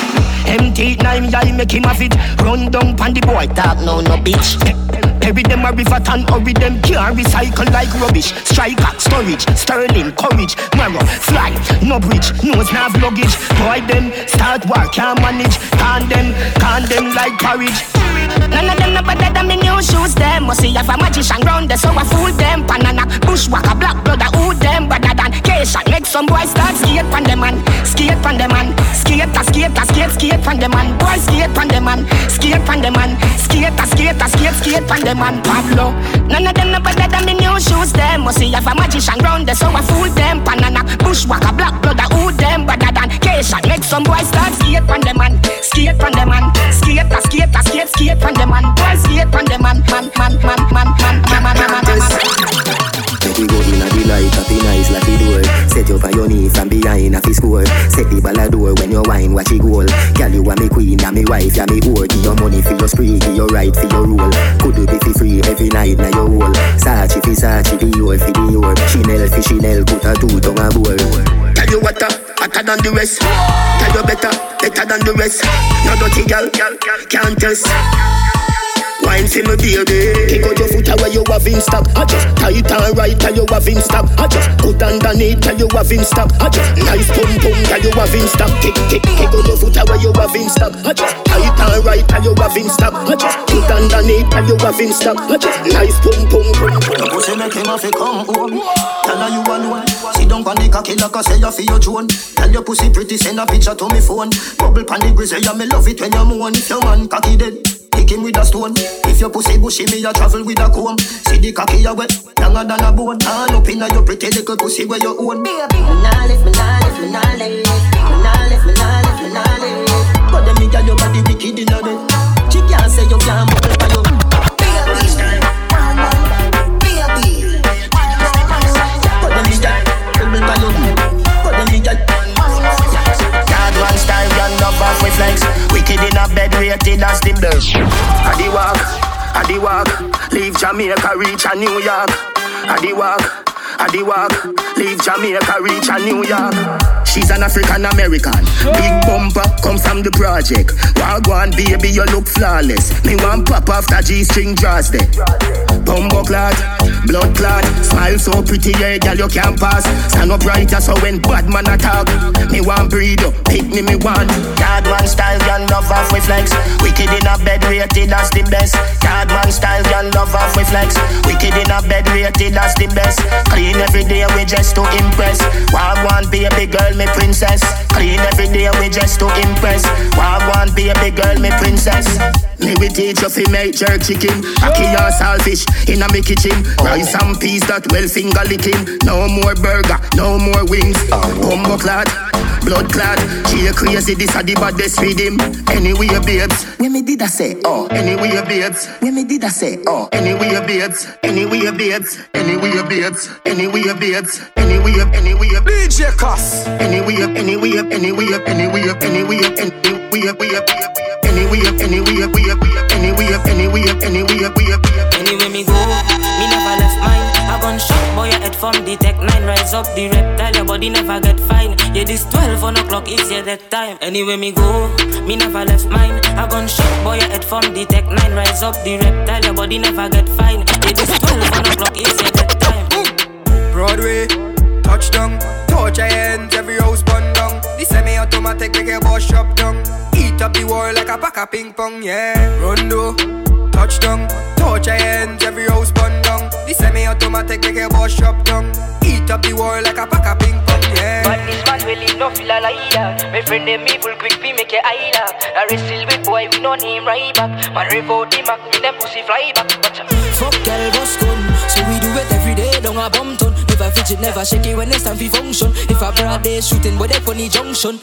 Empty nine guy make him have it. Run down pan the boy talk no no bitch. Every them a river tan with them can't recycle like rubbish. Striker, storage, sterling, courage, marrow, fly, no bridge, nose nav luggage. Boy them start work, can't manage. Can them, can them like porridge. None of them no better than me new shoes them. Must see have a magician round there so I fool them. Banana, bushwhacker, black brother, who them? Better than Cation Make some boys start skate pan them man. Skate pan them man. Skate, skate, a skate, skate pan them man. Boy skate pan them man. Skate pan them man. Skate a skate, skate, skate on them and Pablo. None of them no better than me new shoes them. Must see have a magician round there, so I fool them. Banana, bushwhacker, black I who them? Better than Keisha. Make some boys start skate on them and skate on them and skate, a skate, a skate, skate on them and boys skate on them and man, man, man, man, man, man, man, man, man, man. Make we go in a the light, happy nice like the door. Set you on your knee from behind a score. Set the ball a door when you wine, watch it goal. Girl, you are me queen, and me wife, ya me whore. Give your money for your spree, give your right for your rule. Could you be fi free every night na your hole? Sachi fi Sachi, the your fi the your. Chanel fi Chanel, put a two tongue a bowl. Tell you what, uh, hotter than the rest. Tell you better, better than the rest. No dirty girl, can't test. Wine for me baby. Kick out your foot away you have in stock I just tight and right and you have in stock I just put underneath and you have in stock I just nice pum pum and you have in stock Kick kick kick out your foot away you have in stock I just tight and right and you have in stock I just put underneath and you have in stock I just nice pum pum pum pum Your pussy make him have to come home. Tell her you alone. Sit down on the cocky like I say you feel your drone. Tell your pussy pretty send a picture to me phone. Bubble pan the grizzly yeah me love it when you moan. If your man cocky dead Kick him with a stone. If your pussy bushy, me a travel with a comb. See the cocky a wet, younger than a bone. All up inna your pretty little pussy where you own. Baby, me nah lift, me nah lift, me nah lift, me nah lift, me nah lift, me nah lift. But them girl your body wicked inna bed. She can't say you can't bubble for you. Baby, baby. But them me girl bubble for you. Run love off with flex. Wicked in a bed, rated as the best. I the walk, I the walk. Leave Jamaica, reach a New York. I the walk, I the walk. Leave Jamaica, reach a New York. She's an African American. Big bumper, comes from the project. Wagwan, baby, you look flawless. Me want pop after G string draws there. Bumbo clad, blood clad. Smile so pretty, yeah, girl, you can't pass. Stand up brighter, so when bad man attack, me want breed up, pick me, me want. Yard style, girl, love off with flex. Wicked in a bed, rated as the best. Yard one style, girl, love off with flex. Wicked in a bed, rated as the best. Clean every day, we just to impress. Wagwan, baby girl, me princess. Clean every day, we just to impress. Wagwan, baby girl, me princess. Me we teach you fi make jerk chicken, ackee or saltfish in a me kitchen. Rice and peas that well finger licking. No more burger, no more wings. Bumbo clad, blood clad. She a crazy, this a the baddest with him. Anyway, babes, when me did I say oh? Anyway, babes, when me did I say oh? Anyway, babes, anyway, babes, anyway, babes, anyway, babes, anyway, babes. Anyway, anyway, DJ CosS. Anyway, anyway, anyway, anyway, anyway, anyway, anyway. Anywhere, anyway, anywhere, anyway, anywhere, Anyway anywhere. Anywhere me go, me never left mine. I gun shot boy your head from the tech nine. Rise up the reptile, your body never get fine. Yeah, this twelve on o'clock is yeah that time. Anyway me go, me never left mine. I gun shot boy your head from the tech nine. Rise up the reptile, your body never get fine. Yeah, this twelve on o'clock is yeah. Broadway, touchdown, touch your hands, every house bun down. The semi-automatic make your boss shop down. Eat up the wall like a pack of ping pong, yeah. Rondo, touchdown, touch your hands, every house bun down. The semi-automatic make your boss shop down. Eat up the wall like a pack of ping pong, yeah. But this man really no feel like that. My friend them evil quick fi make you eye laugh. I wrestle with boy we no name right back. Man rev out the Mac, me them pussy fly back. Watch out. Uh, Fuck girl, boss gun. Don't every day, down a bum ton. Never fidget, never shake it when it's time for function. If a broad day shooting, boy they funny junction.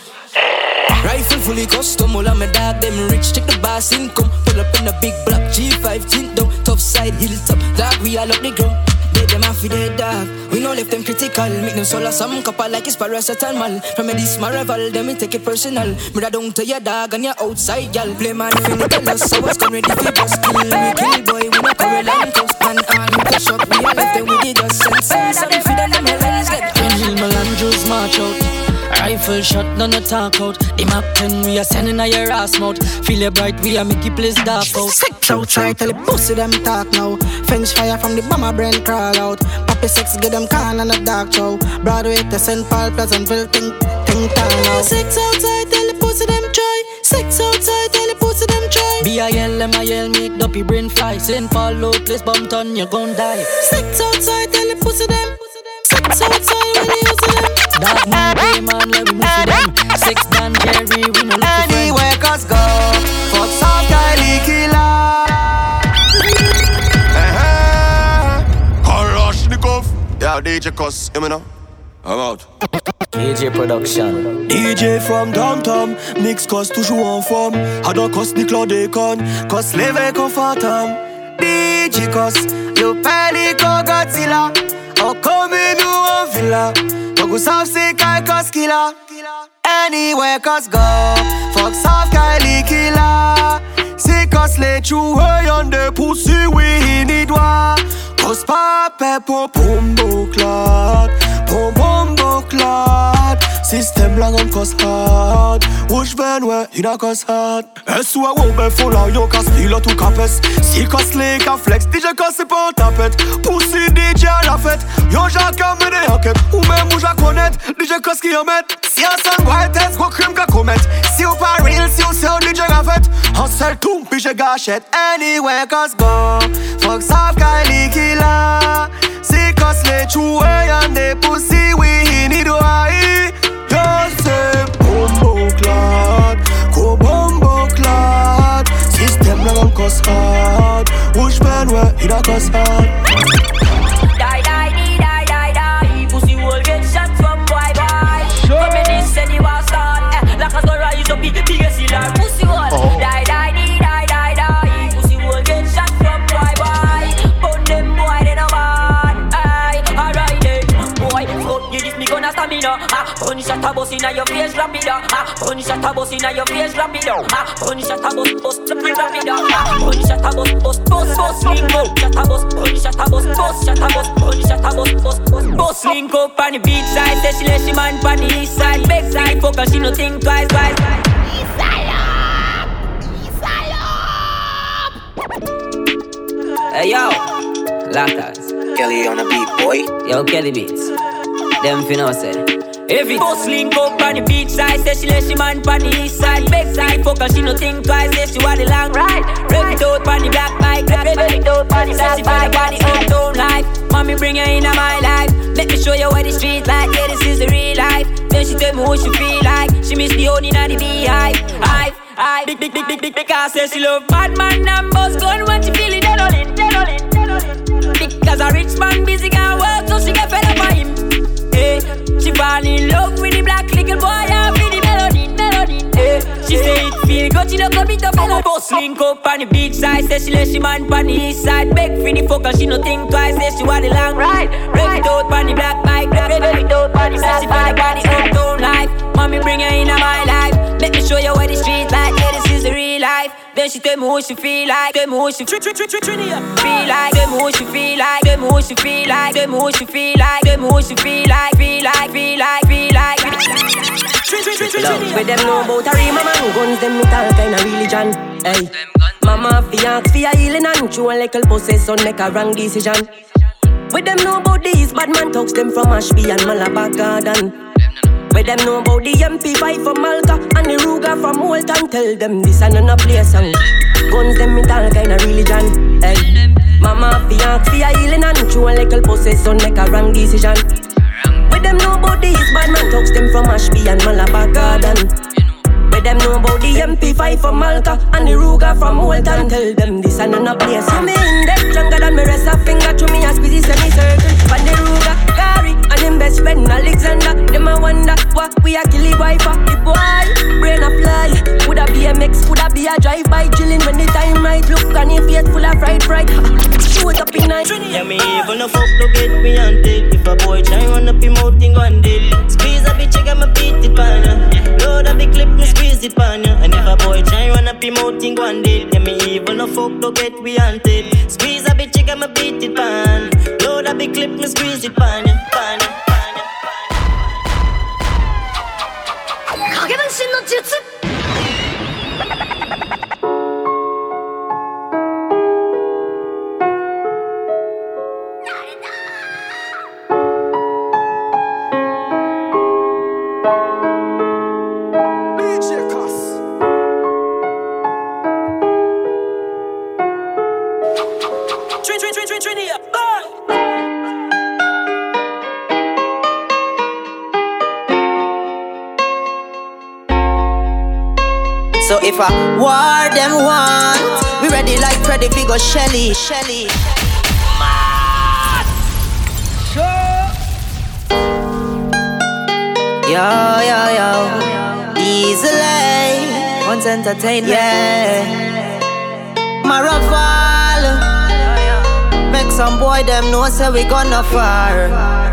Rifle fully custom, all of my dog them rich. Check the boss income. Pull up in a big black G5 tint down, top side hilltop. Dog we all up the ground. With their dog. We no left them critical. Make them solo some couple like it's paracetamol. From a this my rival, them me take it personal. Brother down to your dog and your outside gal. Play man finna tell us so what's ready for bust kill me kill boy. We no quarrel and cuss and all me push up. We all left them with the dust and say something for them them Helens get. Angel Melandros march out. Rifle shot, none no talk out. The map 10, we are sending a your ass mouth. Feel it bright, we are make it place dark out. Sex outside, tell the pussy them talk now. French fire from the bomber brain crawl out. Poppy sex, get them can on a dark show. Broadway to St. Paul, Pleasantville, think, think town now. Sex outside, tell the pussy them try. Sex outside, tell the pussy them try. B-I-L, M-I-L, make dopey brain fly. St. Paul, low place, bump on, you gon' die. Sex outside, tell the pussy them. Southside when you see them. Dark man, man, let me see them. Six man, Jerry, we no look go. Fuck South Kylie Killer. Kalashnikov. Yeah, DJ CosS, you know. I'm out. DJ Production. DJ from Downtown, Nix cause toujours en forme. Hadon cause ni Claudécon, cause l'évêque en fantôme. DJ cause, you panique au Godzilla. On comme nous en villa. Faut qu'on savent c'est kai cos killer. Anywhere cos go, fuck savent Kylie killer. C'est cos les choueux yon de pussy oui ni doigt. Cos pape pombo clot. System lang on cos hard. Wush ben we in a cos hard. Es wa wo be full of yo cos stilo tu capes. Si cos slick a flex, DJ cos c'est pas tapette. Pussy DJ la fête. Yo Jacques a mené enquête. Ou même ou ja connaître. DJ cos qui en met. Si un son white test, go crime ka commet. Si ou pas real, si ou c'est un DJ a fait. Hustle tout, puis je gâchette. Anywhere cos go. Fuck sauf Kylie killer. Si cos les choués, y'en des pussy, oui, ni doigt. Yo System lang on cos hard. Wush man we in a cos hard. Die, die, die, die, die, die. Pussy will get shot from boy, boy. Come in this and you are start. Eh, like us go rise up, big, big as killer. Pussy will Oh. die, die, die, die, die, die. Pussy will get shot from boy, boy. Them boy, they no bad. Aye, alright then. Boy, fuck you, this me gonna stamina. Ah, one shot a bus inna your face, drop it down. Ah, one a bus inna your face, drop it down. Ah, one shot a bus, bus, drop it, drop it down. Ah, one shot a bus, bus, bus, bus, link up. Shot a bus, one shot a bus, bus, shot a bus, one shot a bus, bus, bus, bus, link up on the beach side. Say she let she man on the east side. Back side, fuck her, she no think twice, twice. Hey yo, Latas. Kelly on the beat, boy. Yo, Kelly Beats. Them finna say. It bus link up on the beach side, say she let she man on the east side. Back side, fuck her, she no think twice, say she want the long ride. Rev it out on the black bike, rev it out on the black bike. Say she feel the uptown life. Mommy bring her into my life. Let me show you what the street like. Yeah, this is the real life. Then she tell me what she feel like. She miss the honey and the beehive. Hive, hive. Big, big, big, big, big, because say she love bad man and boss gun when she feel it. Dead on it, dead on it, dead on it. Because a rich man busy can work, so she get fed up by him. Hey, she fall in love with the black little boy and with the melody, melody. Hey, she say it feel good, she no come it up. Our bus link up on the beach side, say she let she man on the east side. Beg for the fucker, she no think twice, say she want the long ride. Rev it out on the black bike, rev it out on the black Say she feel like body uptown life. Mommy bring her in my life. Let me show you what the street like. Life. Then she tell me what she feel like. Tell me what she feel like. Tell me what she feel like. Tell me what she feel like. Tell me what she feel like. Tell me what she feel like. Feel like. Feel like. Feel like. Where them know about a real man guns, them it all kind of religion. Hey, mama fi ask fi a healing and chew a little possession make a wrong decision. Where them know about these bad man talks them from Ashby and Malabar Garden. Where them know about the MP5 from Malta and the Ruger from Walton. Tell them this and a play song. Guns them it all kind of religion. Hey, mama fi ask fi a healing and chew a little possession make a wrong decision. Where them know about these bad man talks them from Ashby and Malabar Garden. Where them know about the MP5 from Malta and the Ruger from Walton. Tell them this and none a place. I'm in debt stronger than me rest a finger to me a squeezy semicircle. From the Ruger, Gary and him best friend Alexander. Them a wonder what we a kill the wife of the boy. Brain a fly. Be a BMX, would a be a drive by chilling when the time right. Look and your face full of fried fried. Shoot up in night. Yeah, me even a fuck to get me hunted. If a boy try run up him out, thing on dead. Squeeze a bitch, I got my beat it pan ya. Load up the clip, me squeeze it pan ya. And if a boy try run up him out, thing on dead. Yeah, me even a fuck to get me hunted. Squeeze a bitch, I got my beat it pan Load up the clip, me squeeze it pan ya, pan ya. 影分身の術 War them want. We ready like Freddy Vigo Shelly. Shelly. Yo, yo, yo. Easily. Once entertainment. Yeah. Maraval. Make some boy them know say we gonna far.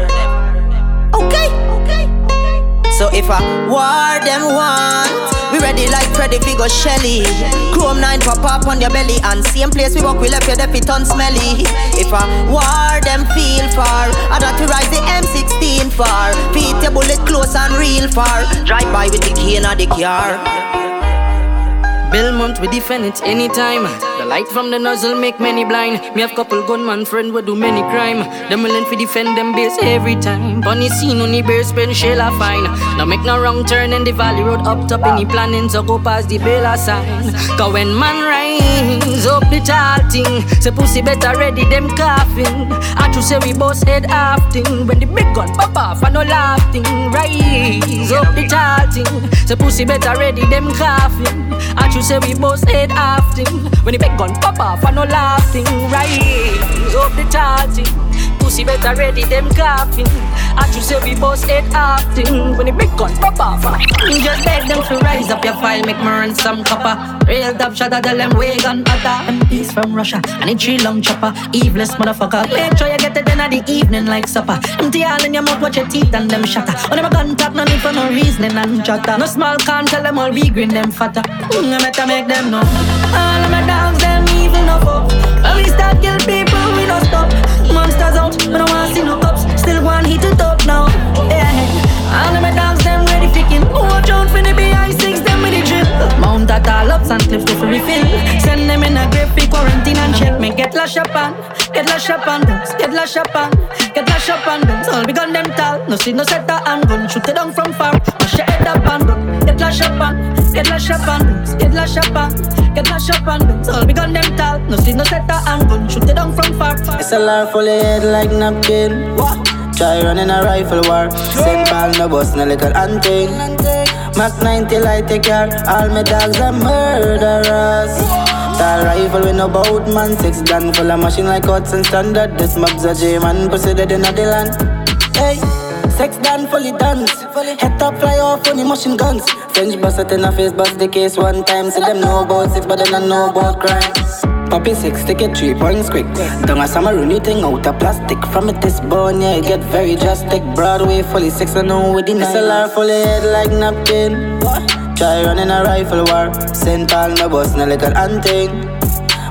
So if a war them want we ready like Freddy Figo Shelly. Chrome 9 pop up on your belly. And same place we walk, we left your deaf it smelly. If a war them feel far, I got to rise the M16 far. Feet your bullet close and real far. Drive by with the key in the car. Belmont, we defend it anytime. Light from the nozzle make many blind. Me have couple gunman friend we do many crime. Them willing to defend them base every time. Bunny scene on the bear spend shell a fine. Now make no wrong turn in the valley road up top any planning to go past the Bella sign. Cause when man rise up the tall thing, say pussy better ready them coughing. I just say we boss head afting. When the big gun pop off, I no laughing. Rise up the tall thing, say pussy better ready them coughing. I just say we both head after When the big gun pop off, I no laughing Right, up the charting pussy better ready them coughing. I just say we both head acting when the big guns pop off. Just beg them to rise up your file, make me run some copper. Real top shot of the them wagon butter. MPs from Russia and a tree long chopper. Eveless motherfucker. Make sure you get it in the evening like supper. Empty all in your mouth, watch your teeth and them shatter. On them a gun talk, no need for no reasoning and chatter. No small can tell them all we green them fatter. Mm, I better make them know. All of my dogs, them evil no fuck. When we start kill people, we don't stop. Monsters out, but I wanna see no cops. Still one hit to up now. Yeah. All of my dogs, them ready ficking. Watch out for the BI6, them with the drip. Mount that all ups and cliffs to refill. Send them in a grave for quarantine and check me. Get lash up on, get lash up on, get lash up on, get lash up on. All we gun them tall. No see no setter and gun. Shoot it down from far. Mash your head up and gun. Get lash up on, get lash up on, get lash up on, get lash up on. All we gun them tall. No see no setter and gun. Shoot it down from far. It's a laugh full of head like napkin. What? Try running a rifle war. Send ball no bust no little hunting. Mac 90 light take care. All my dogs are murderers. Tall rifle with no boat man. Six gun full of machine like Hudson standard. This mob's a J man. Pussy dead in the land. Hey. Sex done, fully dance. Head top fly off on the machine guns. French bust it in a face, bust the case one time. Say them know about six, but then I know about crime. Poppy six, take it three points quick. Don't a summer thing out of plastic. From it this bone, yeah, it get very drastic. Broadway fully six, I know with the SLR fully head like napkin. Try running a rifle war. St. Paul, no bus, no little hunting.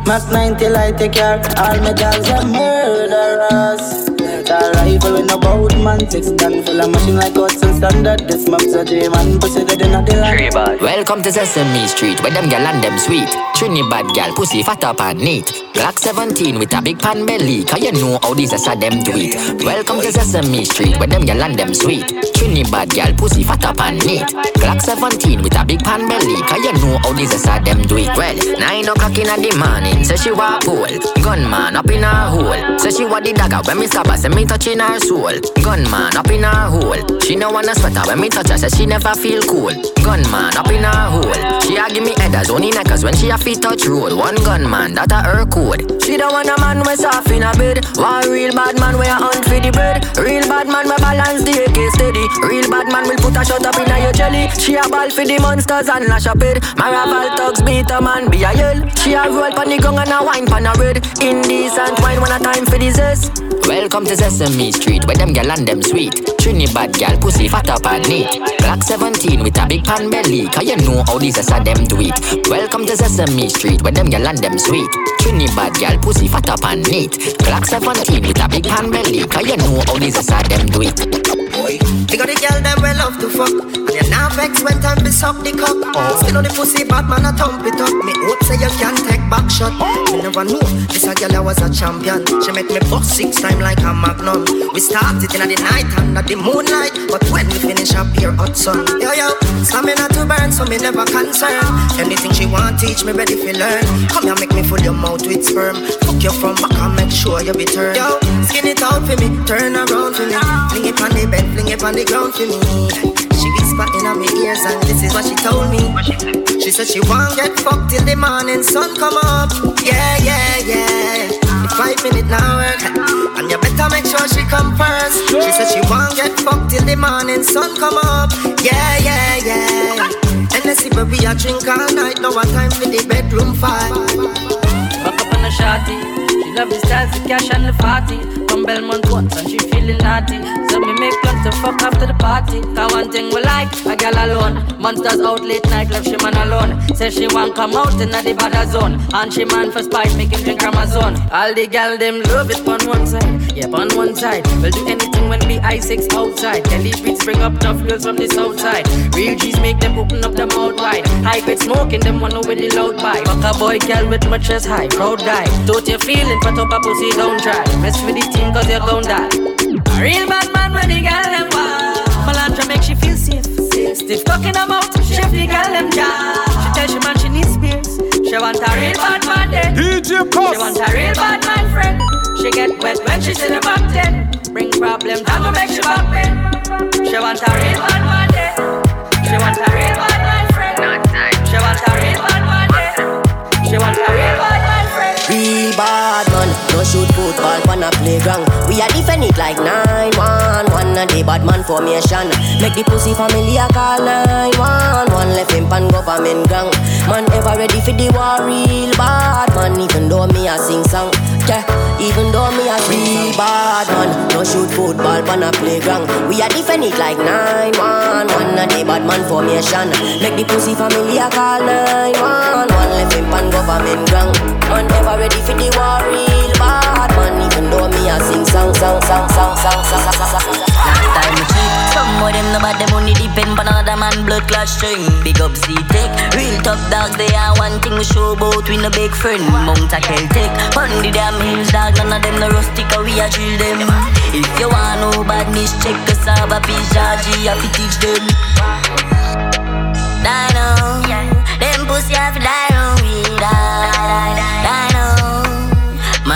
Mac 90 light take care. All my dogs are murderers. That rifle with no boat man Six gun full of machine like Hudson standard. This map's a J man Pussy dead in the land. Welcome to Sesame Street Where them gal and them sweet. Trinidad gal pussy fat up and neat. Glock 17 with a big pan belly Cause you know how these are them do it. Welcome to Sesame Street Where them gal and them sweet. Trinidad gal pussy fat up and neat. Glock 17 with a big pan belly Cause you know how these are them do it. Well, 9 o'clock in the morning Say she want pool. Gunman up in her hole Say she want the dagger when me stop her Say me touching her soul. Gunman up in her hole. She no wanna sweater when me touch her, say she never feel cool. Gunman up in her hole. She a give me headers only neckers when she a feet touch roll. One gunman, that a her code. She don't want a man we soft in a bed. One real bad man we a hunt for the bread. Real bad man we balance the AK steady. Real bad man will put a shot up in your jelly. She a ball for the monsters and lash up it. Maraval thugs beat a man be a yell. She a roll pon the gong and a wine pon a red. Indecent wine when a time for the zest. Welcome to Sesame Street, where them gal and them sweet. Trinidad gal, pussy fat up and neat. Glock 17 with a big pan belly, cause you know how these are them do it. Welcome to Sesame Street, where them gal and them sweet. Trinidad gal, pussy fat up and neat. Glock 17 with a big pan belly, cause you know how these are them do it. Because the girl them well love to fuck. And you now vex when time be suck the cock oh. Still on the pussy bad man a thump it up. Me hope say you can take back shot. Me never know this a girl I was a champion. She make me bust six time like a magnum. We started in the night under the moonlight. But when we finish up here hot sun. Yo yo, stamina to burn so me never concern. Anything she want teach me ready for learn. Come here make me full your mouth with sperm. Fuck you from back and make sure you be turned. Yo, skin it out for me, turn around for me. Fling it on the bed, on the ground for me. She whisper in my ears and this is what she told me. She said she won't get fucked till the morning sun come up. Yeah, yeah, yeah. Five minutes now work. And you better make sure she come first. She said she won't get fucked till the morning sun come up. Yeah, yeah, yeah. And let's see we a drink all night. Now a time for the bedroom fight. Back up on the shotty. She love the styles, the cash and the party from Belmont once and she feeling naughty. So me make plans to fuck after the party. Cause one thing we like, a girl alone. Monsters out late night, left she man alone. Say she want come out in the bad zone. And she man for spice, make him drink Amazon. All the gal them love it on one side, yeah on one side. We'll do anything when we I6 outside. Kelly beats bring up tough girls from the south side. Real G's make them open up their mouth wide. High grade smoking them one with the loud bite. Fuck a boy girl with my chest high, proud guy. Don't you feeling, put up a pussy, don't try. Mess with the team cause you're gon' die. A real bad man when the girl them wild. Melantra make she feel safe. Stiff talking her mouth, chef the girl them jaw. She tell she man she needs spears. She want a real bad man then. DJ She want a real bad man friend. She get wet when she see the back then. Bring problems, that go make she back then. She want a real bad man then. She want a real bad man friend. She want a real football on a playground. We are defend it like 911 a the bad man formation. Make the pussy family a call 911. Left him pan government gang. Man ever ready for the war, real bad man. Even though me a sing song, yeah. Even though me a real bad man, no shoot football on a playground. We are defend it like 911 a the bad man formation. Make the pussy family a call 911. Left him pan government gang. Man ever ready for the war, real bad man. Even though me a sing song, song, song, song, song, song, song, song, song. Last time cheat, some of them know about them money depend on another man blood class string. Big up Z-Tech, real tough dogs. They are one thing we show about we no big friend. Mount a Celtic, on the damn hills dog. None of them no rustic, we a drill them. If you want know badness, check us out. A G, I fi teach them. Dino, them pussy have to die on we die. Dino,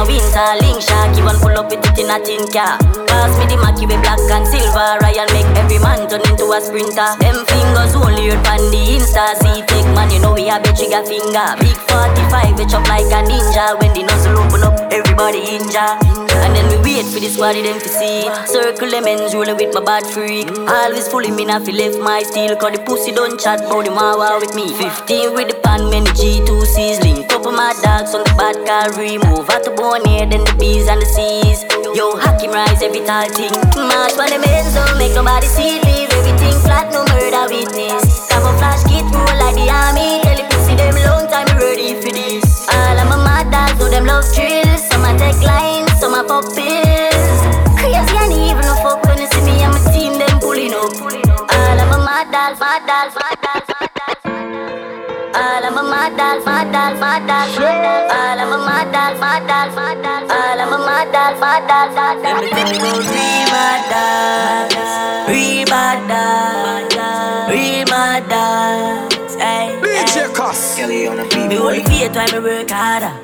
a winter link shot. Keep on pull up with it in a tin car. Pass me the Mackie with black and silver. Ryan make every man turn into a sprinter. Them fingers only hurt on the Insta. See take man, you know we have a trigger finger. Big 45, we chop like a ninja. When the nozzle open up, everybody injure. And then we wait for the squad them to see. Circle them ends rolling with my bad freak. Always fully me not fi left my steel. Cause the pussy don't chat bout the mawa with me. 15 with the pan, many G2 sizzling. Couple my dogs on the bad car remove. Out the bone here, then the bees and the seas. Yo, hack him rise every tall thing. March for the men, so make nobody see leave. Everything flat, no murder witness. Camouflage kit roll like the army. Tell the pussy them long time ready for this. All of my mad dogs, so them love thrills. Some a take lines, some a pop pills. Crazy and even no fuck when you see me and my team them pulling up. All of my mad dogs, mad dogs, mad madal, madal, madal, madal. I'm a madal, madal, madal. I'm a madal, madal, madal. Let me, let me go remadal, remadal, remadal. Hey, hey. Be checkers. Me only feel time me work harder.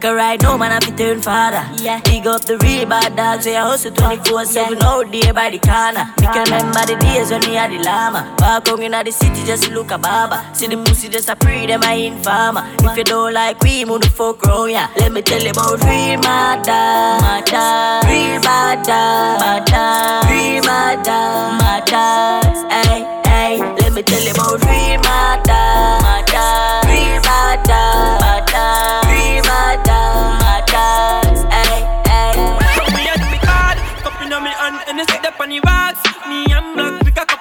Cause right now man I fi turn father. Yeah. Big up the real bad dogs I hustle 24-7 out there by the corner. Me can remember the days when we had the llama. Walk on inna the city just look a baba. See the pussy just a pre them I informer. If you don't like we move the fuck round ya Let me tell you about real Mad dogs Real bad Mad dogs Real Mad dogs Ay, ay Let me tell you about real mad dogs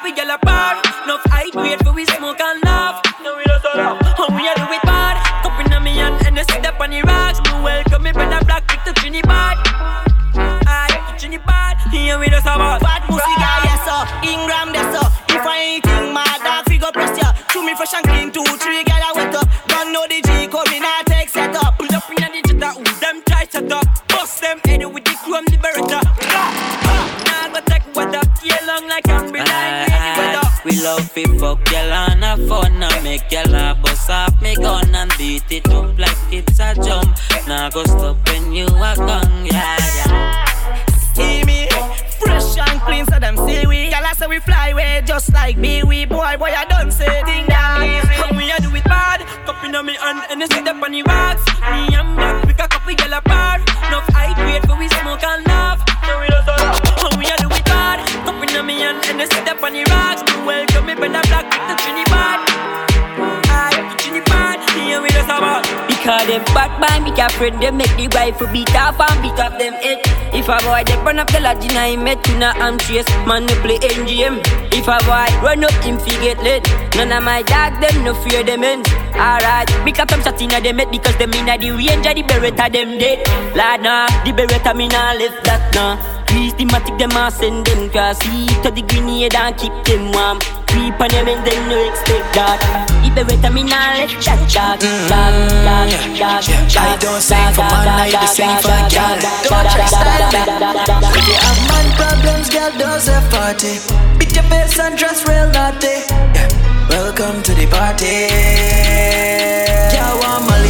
black pick a apart. Enough high grade for we smoke and laugh. Now we just laugh. How we a do it bad? Cup inna me hand and sit up on the rocks. Me welcome me brother black to Trinidad. Aye, to Trinidad. Here we just a bad. Bad love fi fuck y'all and have fun and make y'all a bust off me gun and beat it up like it's a jump. Nah go stop when you are gone, yeah, yeah. See me, fresh and clean, so them see we. Girl, I say we fly away just like me. We boy, boy, I don't say thing that easy. And we a do it bad. Cup inna me hand and they sit up on the rocks. Me and black, we got coffee gyal apart. Cause them bad by me can friend them make the wife beat off and beat up them head. If a boy they burn up the lodge in I met to na am chase man they play NGM. If a boy run up him fi get lit. None of my dog them no fear them ends. Alright, because some shot inna them head because them inna the range of the beretta them dead. Lad nah, the beretta me nah left that nah. Systematic them a send them cause see to the grenade and keep them warm creep on them and then no expect that. Better me now let that dog, dog, dog, dog, I don't sing for man, I the sing for girl. Don't try style me. If you have man problems, girl, don't say party. Beat your face and dress real naughty. Yeah. Welcome to the party.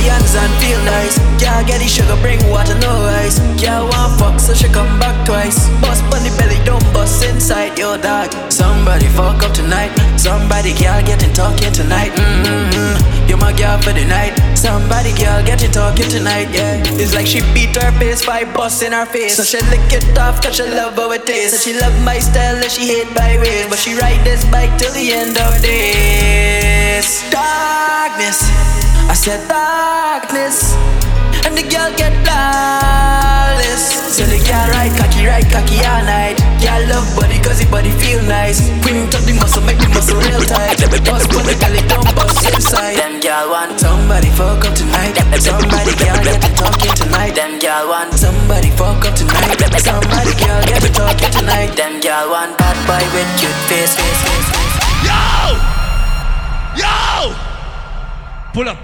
Millions and feel nice. Yeah, get the sugar, bring water, no ice. Yeah, want fuck, so she come back twice. Bust bunny belly, don't bust inside your dog. Somebody fuck up tonight. Somebody girl getting talking tonight. Mm-hmm. You're my girl for the night. Somebody girl getting talking tonight. Yeah, it's like she beat her face by busting her face. So she lick it off, cause she love how it tastes. So she love my style and she hate my ways. But she ride this bike till the end of days. Darkness, I said darkness. And the girl get flawless So the girl ride cocky, ride cocky all night Girl love body cause the body feel nice Queen touch the muscle, make the muscle real tight Bust put the belly down, bust inside Them girl want somebody fuck up tonight Somebody girl get to talking tonight Them girl want somebody fuck up tonight Somebody girl get to talking tonight Them girl want bad boy with cute face, face, face, face. Yo! Yo! Pull up.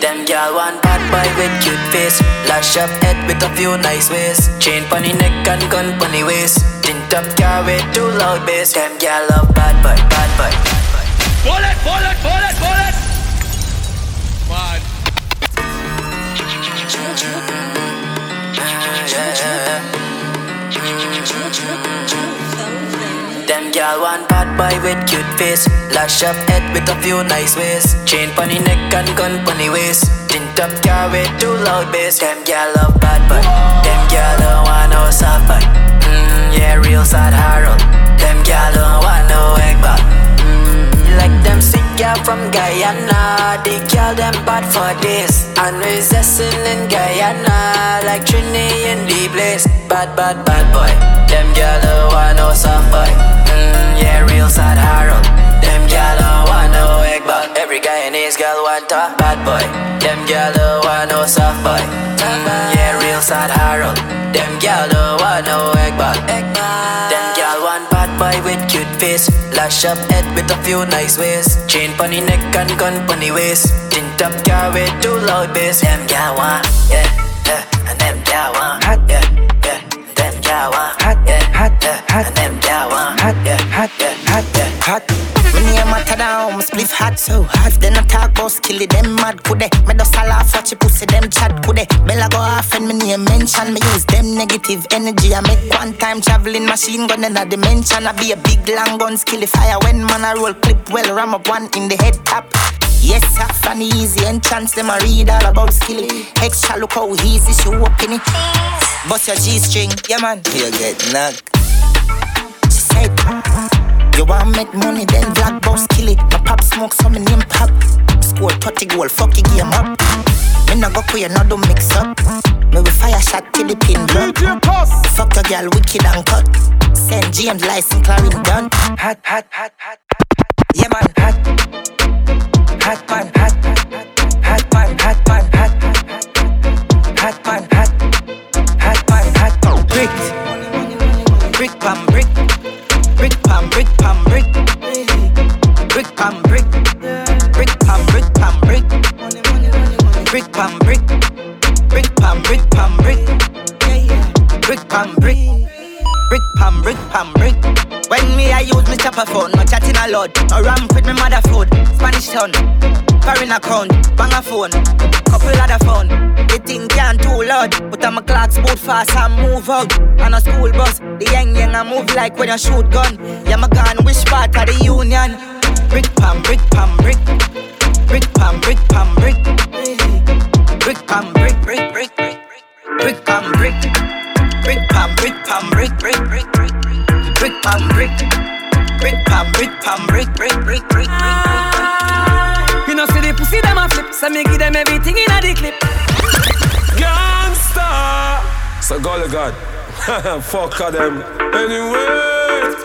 Them gal want bad boy with cute face. Lash up head with a few nice ways. Chain pony neck and gun pony waist Tint up car with too loud bass. Them gal love bad boy, bad boy. Bullet, bullet, bullet, bullet Them gal want bad boy with cute face. Lash up head with a few nice ways. Chain pony neck and gun pony waist Tint up car with too loud bass. Them gal love bad boy. Them gal don't want no soft boy. Mm, Yeah, real sad Harold. Them gal don't want no egg bag mm, Like them sick gal from Guyana They gal them bad for this. And we in Guyana Like Trini in the place Bad, bad, bad boy Them gal don't want no soft boy mm, Yeah, real sad Harold. Them gal don't want no egg bag Every guy in his gal want a bad boy. Them gal don't want no soft boy mm, Yeah, real sad Harold. Them gal don't want no egg Lash up head with a few nice ways. Chain pony neck and gun pony waist. Tint up car with too loud bass. Them gal want, yeah, yeah And them gal want, yeah, yeah Them gal want, yeah, hot, yeah And them gal want, yeah, hot, yeah hot. hot. When you matter down, spliff hot so hot. Then I talk about skilly, them mad could they? Me just a laugh watch you pussy, them chat could they? Bella go off and me name mention me use them negative energy. I make one time traveling machine gun in a dimension. I be a big long gun skilly fire when man I roll clip well ram up one in the head top. Yes, sir, funny easy entrance, them a read all about skilly. Extra look how easy she open it. Bust your G string, yeah man, you get knocked. She said. You want make money, then black boss kill it. My pop smoke, so me name pop. Score 30 goal, fuck your game up. Me nah go queer, no do mix up. Me we fire shot till the pin drop. Fuck your girl, wicked and cut. Send James license, Clarin done. Hot, hot, hot, hot. Yeah man, with me mother food. Spanish town. foreign account, bang a phone, couple other phone. The thing can't too loud, but I'm a clocks boot fast and move out. On a school bus, the young young I move like when you shoot gun. Yeah, my gun, which part of the union? Brick pam, brick pam, brick. Brick pam, brick pam, brick. Brick pam, brick, brick, brick, brick. Brick pam, brick. Brick pam, brick pam, brick, brick, brick, brick. Brick pam, brick. Brick pam, brick pam, brick, brick, brick, brick, brick. You know, see the pussy them a flip, so me give them everything in a the clip. Gangsta. So go to God. Oh Fuck all them. Anyway.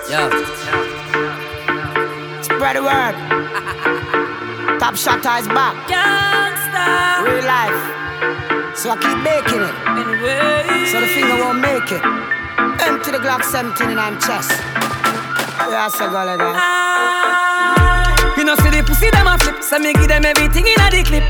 Yeah. Spread the word. Top shot is back. Gangsta. Real life. So I keep making it. Anyway. So the finger won't make it. Empty the Glock 17 in my chest. Yeah, so go like that. You know, see the pussy them a flip, so me give them everything in a the clip.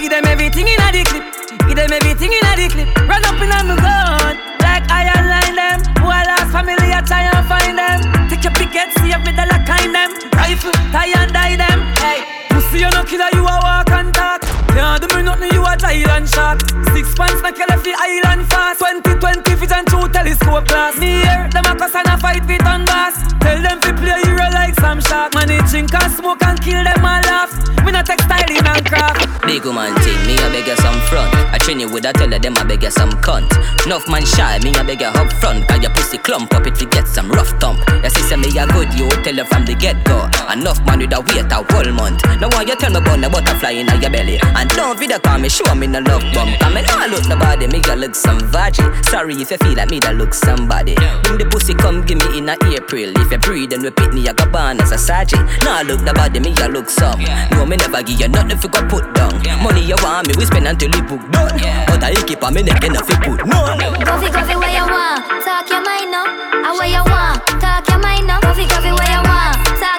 Give them everything in a the clip. Give them everything in a the clip. Run up in on my gun, like I line them. Who I lost family, I try and find them. Take your picket, see if me dollar kind them. Rifle, tie and die them. Hey, pussy you no killer, you a walk and talk. Can't do me nothing, you a giant shot. Six pants, you left the island fast. 2020 vision two telescope glass. Me here, them a cuss and a fight with on bass. Tell them to play hero like some shark. Man, drink and smoke and kill them all laugh. Me not textiling and craft. Big woman thing, me a beg you some front. I train you with a tell them I beg you some cunt. Enough man shy, me a beg you up front. Cause your pussy clump up if you get some rough thump. Your sister me a good, you tell her from the get go. Enough man with a wait a whole month. Now why you tell me about the butterfly in your belly? And don't video call me, show me no love bump. Cause me nah oh, look nobody, me a look some veggie. Sorry if you feel like me that look somebody. Bring the pussy come give me in a April. If you breathe then repeat me, I go born as a sergeant. Nah look nobody, me a look some. No me never give you nothing you go put down. Money you want me, we spend until the book done. But I keep on me neck enough you put none. Coffee, coffee, where you want? Talk your mind now. I where you want? Talk your mind now. Coffee, coffee, where you want? Talk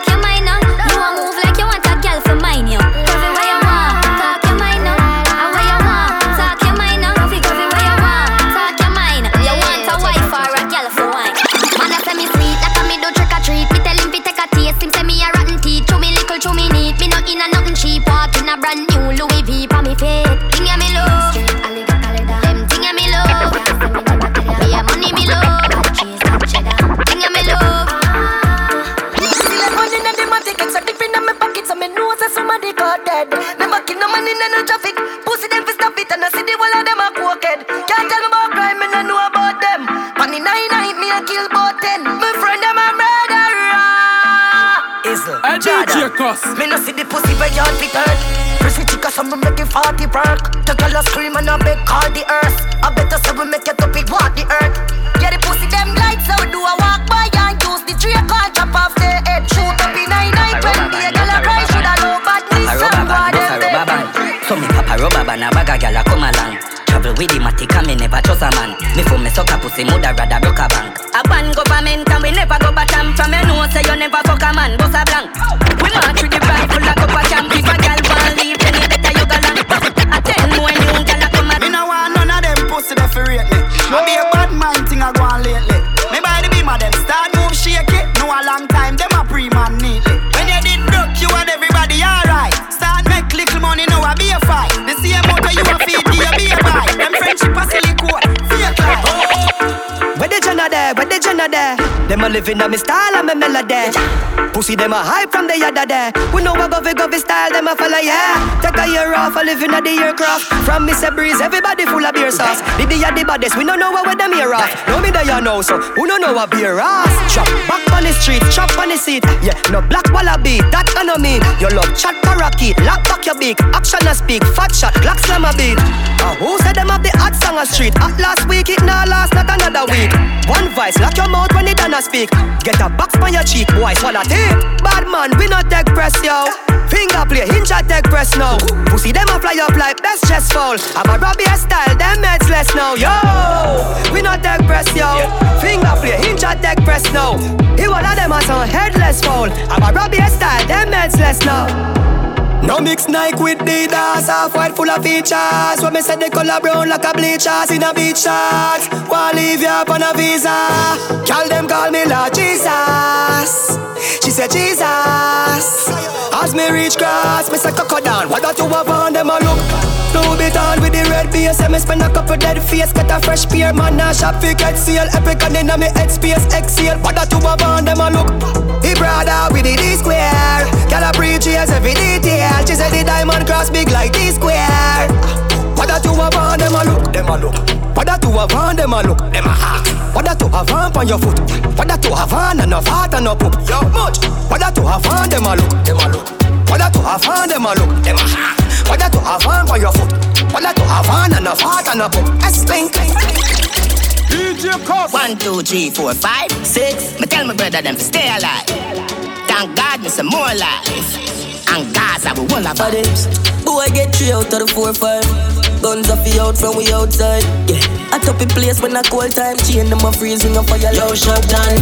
Me back in the money in the traffic, pussy them fi stop it, and I see the whole of them a crooked. Can't tell me about crime, me no know about them. Money nine night, me a kill bout ten. My friend them a murderer. DJ CosS. Me no see the pussy where you fit hurt. Pretty chica, so me make it forty work. The girl a scream and a beg call the earth. I better say we make it up, it walk the earth. With the matic and me never trust a man. Me for me suck a pussy, mother rather broke a bank. A ban government and we never go bottom. From you know say you never fuck a man, bust a blank. Them a living on me style and me melody Pussy them a hype from the yada there We know a govy govy style, them a follow yeah. Take a year off, a living at the aircraft. From Mr. Breeze, everybody full of beer sauce. The the the baddest, we don't know where them here off. No me there you know, so who don't know a beer ass Chop back on the street, chop on the seat. Yeah, no black wallaby, that I know me You love chat parakeet, lock back your beak. Action a speak, fat shot, Glock slam a beat. Uh, Who said them have the hot song a street? At last week, it now last, not another week. One voice, lock your mouth when it done a speak. Get a box on your cheek, boy, swallow Bad man, we not take press, yo. Finger play, hinge take press now Pussy them a fly up like best chest fall I'm a Robbie style, them heads less now, yo We not take press, yo. Finger play, hinge take press now He one of them a some headless fall I'm a Robbie style, them heads less now no mix Nike with Adidas, half white full of features. When me say the color brown like a bleachers in a beach shorts. Wanna leave you up on a visa? Call them call me Lord Jesus. She said Jesus. As me reach grass, me say cock down. What that you have on them a look? Louis Vuitton with the red base Say me spend a couple dead face Get a fresh pair Man now shop fi get seal Epic and inna me head space Exhale What that you have on them a look He brother with the D square Girl a preach every detail She said the diamond cross big like D square What that you have on them a look Them a look What that you have on them a look Them a ha What that you have on on your foot What that you have on and no fat and no poop Yo much What that you have on them a look Them a look What that you have on them a look Them a ha what that to have on for your foot? What that to have on and a fart and a poop? Explain. DJ CosS. One, two, three, four, five, six. Me tell my brother them to stay alive. Thank God me some more life. And Gaza we will have this. Boy I get three out of the four five. Guns off the out from we outside. Yeah. I top in place when I cold time. Chain them a freezing up for your low shot done.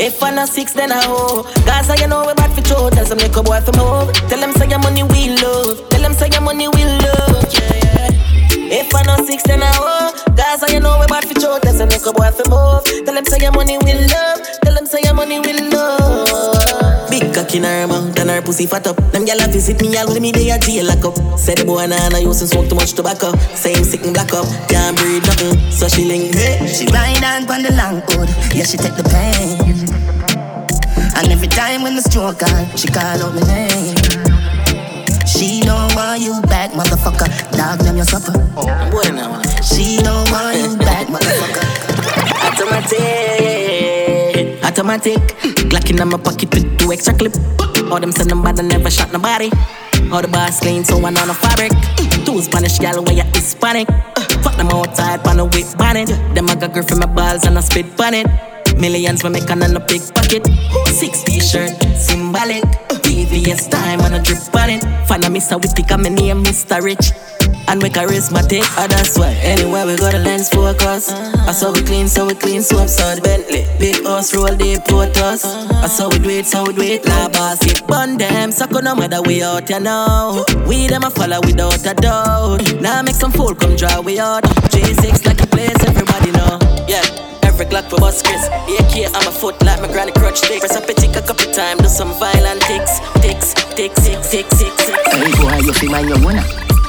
If I'm not six, then I hoe. Gaza, you know we bad for show. Tell some little boy from home. Tell them say your money we love. Tell them say your money we love. Yeah, yeah. If I'm not six, then I hoe. Gaza, you know we bad for show. Tell some little boy from home. Tell them say your money we love. Tell them say your money we love. Big cock in her mouth and her pussy fat up. Them gyal a visit me all with me they a jail lock up. Said the boy nah nah used to smoke too much tobacco. Same sick and black up, can't breathe nothing. So she link hey. She ride on on the long hood, yeah she take the pain. And every time when the stroke on, she call out my name. She don't want you back, motherfucker. Dog them your supper. Oh, boy now. She don't want you back, motherfucker. Automatic, automatic. Glock in my pocket with two extra clip. All them send them bad never shot nobody. All the bars clean, so one on a fabric. Two Spanish gal where you Hispanic. Fuck them outside, pan a whip bonnet. Them I got grip from my balls and I spit bonnet. Millions we make on a big pocket. Six t-shirt, symbolic. VVS time and a drip on it. Find a Mr. Witty, come my name Mr. Rich. And we charismatic, oh that's why Anywhere we go the lens focus I saw we clean, so we clean, so so the Bentley Big house, roll deep, us. I saw we do it, so we do it La boss, it bun them, on no matter we out, you know We them a follow without a doubt Now make some fool come draw we out J6 like a place, everybody know Yeah every Glock for bus Chris. AK on my foot like my granny crutch stick. Press up a tick a couple time, do some violent ticks, ticks, ticks, ticks, ticks, ticks, ticks. Hey boy, you feel mind your wanna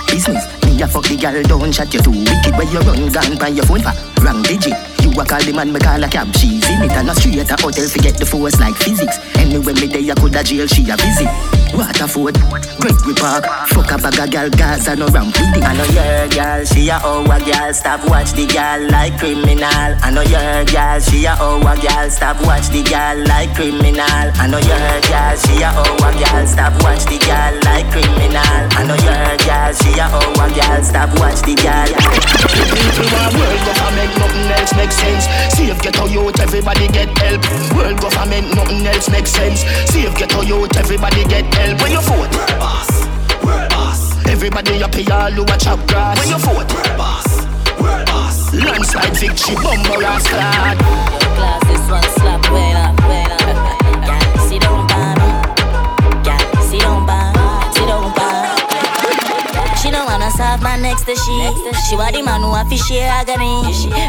business. Me a fuck the girl, don't shut you too wicked where you run gun by your phone for wrong digit. You a call the man, me call a cab. She's in it and a street a hotel, forget the force like physics. Anyway, me day I could a jail, she a visit. Waterford, Gregory Park, fuck a bag a girl, Gaza no ramp with it. I know your girl, she a oh a girl, stop watch the girl like criminal. I know your girl, she a oh a girl, stop watch the girl like criminal. I know your girl, she a oh a girl, stop watch the girl like criminal. I know your girl, she a oh a girl, stop watch the girl. People want world government, nothing else makes sense. Save ghetto youth, everybody get help. World government, nothing else makes sense. Save ghetto youth, everybody get help. When you vote, world boss, world boss. Everybody happy, all who a chop grass. When you vote, world boss, world boss. Landslide victory, bumper ass clad. Your class is one slap, wait Wanna serve man next to she. She want the man who a fish share agony.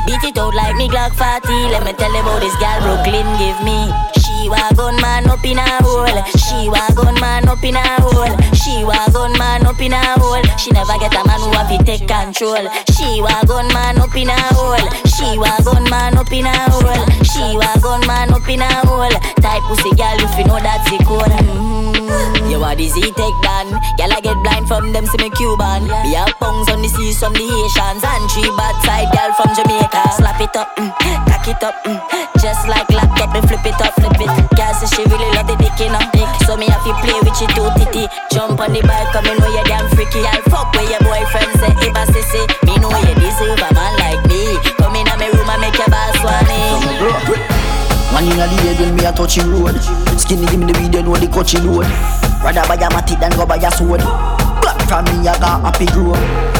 Beat it out like me Glock 40. Let me tell you about this gal Brooklyn give me. She wa gun man up in a hole. She wa gun man up in a hole. She wa gun man up in a hole. She never get a man who have to take control. She wa gun man up in a hole. She wa gun man up in a hole. She wa gun man up in a hole. Type pussy girl if you know that's the code. Mm. You are Z take down. Girl I get blind from them see me Cuban. Me have pungs on the seas from the Haitians and three bad side girl from Jamaica. Slap it up, mm, cock it up, mm, just like laptop and flip it up, flip it. Girl say she really love the dick, you know. So me have to play with you too titty. Jump on the bike, come in know you damn freaky. I'll fuck with your boyfriend say if I sissy. Me know you deserve a man like me. Come in my room and make your boss swanny. Man inna the head when me a touching road Skinny give me the weed, you know the coaching load Rather buy a matic than go buy a sword Black from me, I got happy grow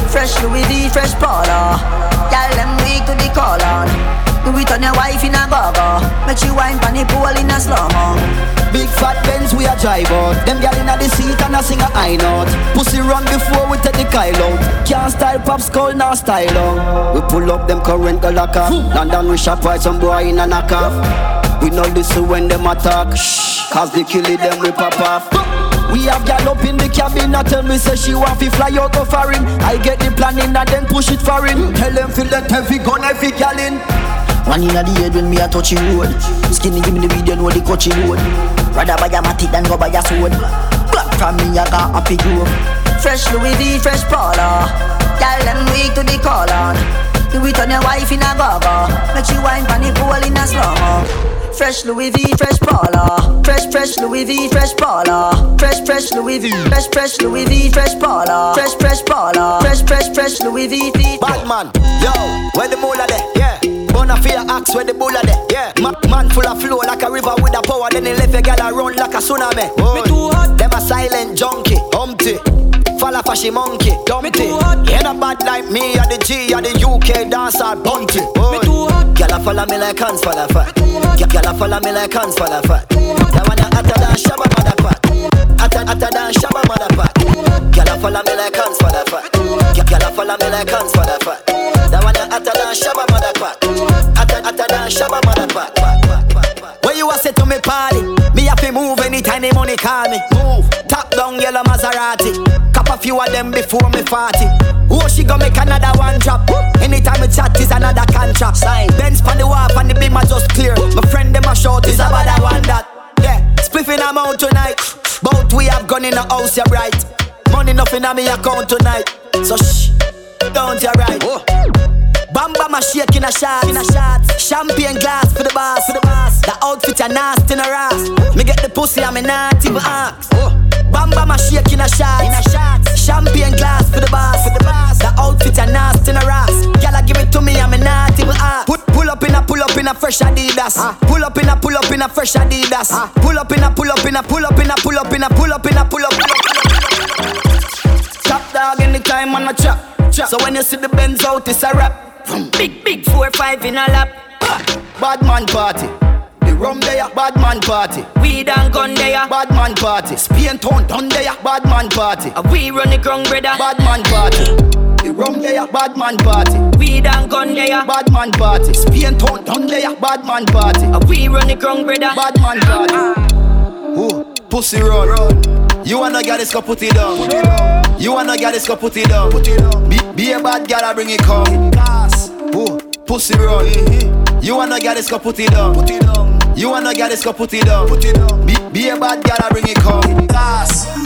Fresh Louis V, fresh Paula Girl, them weak to the call on Do it on your wife in a go-go Make you wine pon the pool in a slow-mo. Big fat Benz we a drive out. Them gal inna the seat and a sing a high note. Pussy run before we take the Kyle out. Can't style pop skull, now style out. We pull up them current off London we shop white some boy in a knock off. We know listen when them attack. Shh, Cause they kill it them we pop off. We have gal up in the cabin, I tell me say she want fi fly out go foreign. I get the planning and then push it foreign. Tell them feel that heavy gun, heavy gal in. One inna the head when me a touching road. Skinny give me the video, know the coaching road. Rather buy a matic than go buy a sword. Black from me, I got happy grove. Fresh Louis V, fresh Paula. Girl, them weak to the call on. You on your wife in a gaga. Make she wine pon the pool in a slow Fresh Louis V, fresh Paula. Fresh, fresh Louis V, fresh Paula. Fresh, fresh Louis V, fresh, fresh Louis V, fresh Paula. Fresh, fresh Paula. Fresh, fresh, fresh Louis V. Bad man, yo, where the moolah there? Yeah. Bona fear axe where the bull there. Yeah. Ma- man full of flow like a river with a power. Then he left a gal a run like a tsunami. Me too hot. Them a silent junkie, humpty. Fall off a she monkey, dumpty. Ain't a bad like me, or the G, or the UK dancer, bunty. Me too hot. Gyal a follow me like hands for the fat. Gyal a follow me like hands the fat. That one a hotter than Shabba motherfucker. Hotter, hotter than Shabba motherfucker. Gyal a follow me like hands for the fat. Gyal a follow me like hands for the fat. That one a hotter than Shabba motherfucker. Hotter, hotter than Shabba motherfucker. When you a say to me party, me have to move anytime the money call me. Move, top down yellow Maserati. Cop a few of them before me party. Oh, she gon' make another one drop. Anytime we chat is another contract. Sign. Benz pon the wharf and the beam are just clear. My friend them a short is about that one that. Yeah, spliffing I'm out tonight. Both we have gone in the house, you're right. Money nothing on me account tonight. So shh, don't you right. Bamba my shake in a shot, in a shot. Champagne glass for the boss, for the boss. The outfit a nasty in a ass. Me get the pussy, I'm not even ask. Bamba my shake in a shot, in a shot. Champagne glass for the boss, for the boss. The outfit a nasty in a ass. Gyal give it to me, I'm not even ask. Put pull up in a pull up in a fresh Adidas. Pull up in a pull up in a fresh Adidas. Pull up in a pull up in a pull up in a pull up in a pull up in a pull up. Top dog anytime on a chop. So when you see the Benz out, it's a rap. Big, big four, five in a lap. Bad man party. The rum there, bad man party. Weed and gun there, bad man party. Spain town done there, bad man party. A we run the ground, brother, bad man party. The rum there, bad man party. Weed and gun there, bad man party. Spain town done there, bad man party. A we run the ground, brother, bad man party. Ooh, pussy run. You wanna get this, go put it down. You wanna get this, go put it down. Be, be a bad girl, I bring it come. Ooh, pussy run. Mm-hmm. You wanna get this, go put it down. You wanna get this, go put it down. Be, be a bad girl, I bring it come.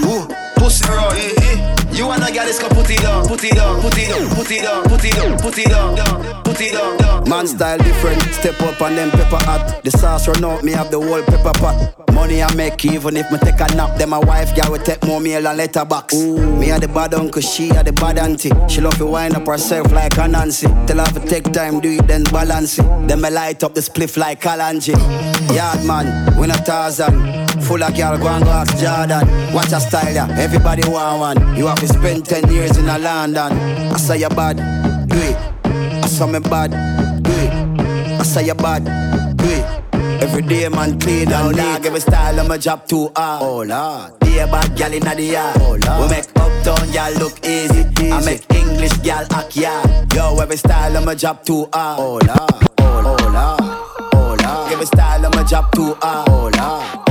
Ooh, pussy run. Mm-hmm. You wanna get this, go put it down, put it down, put it down, put it down, put it down, put it down, put it down. Man style different, step up and then pepper hot. The sauce run out, me have the whole pepper pot. Money I make even if me take a nap. Then my wife girl will take more meal and letterbox. Me a the bad uncle, she a the bad auntie. She love to wind up herself like a Nancy. Tell her to take time, do it then balance it. Then me light up the spliff like Kalanji. Yard man, win a thousand. Full of girl, go and go ask Jordan. Watch a style, yeah. Everybody want one. You have spend 10 years in a London. I say you bad, do it. I saw me bad, do it. I say you bad, do it. Every day man clean and neat. Every style of my job too hard. Oh lord. A bad gal inna the yard. Oh lord. We make uptown gal look easy. I make English gal act yard. Yo, every style of my job too hard. Oh lord. Oh, lord. Oh lord. Every style of my job too hard. Oh lord.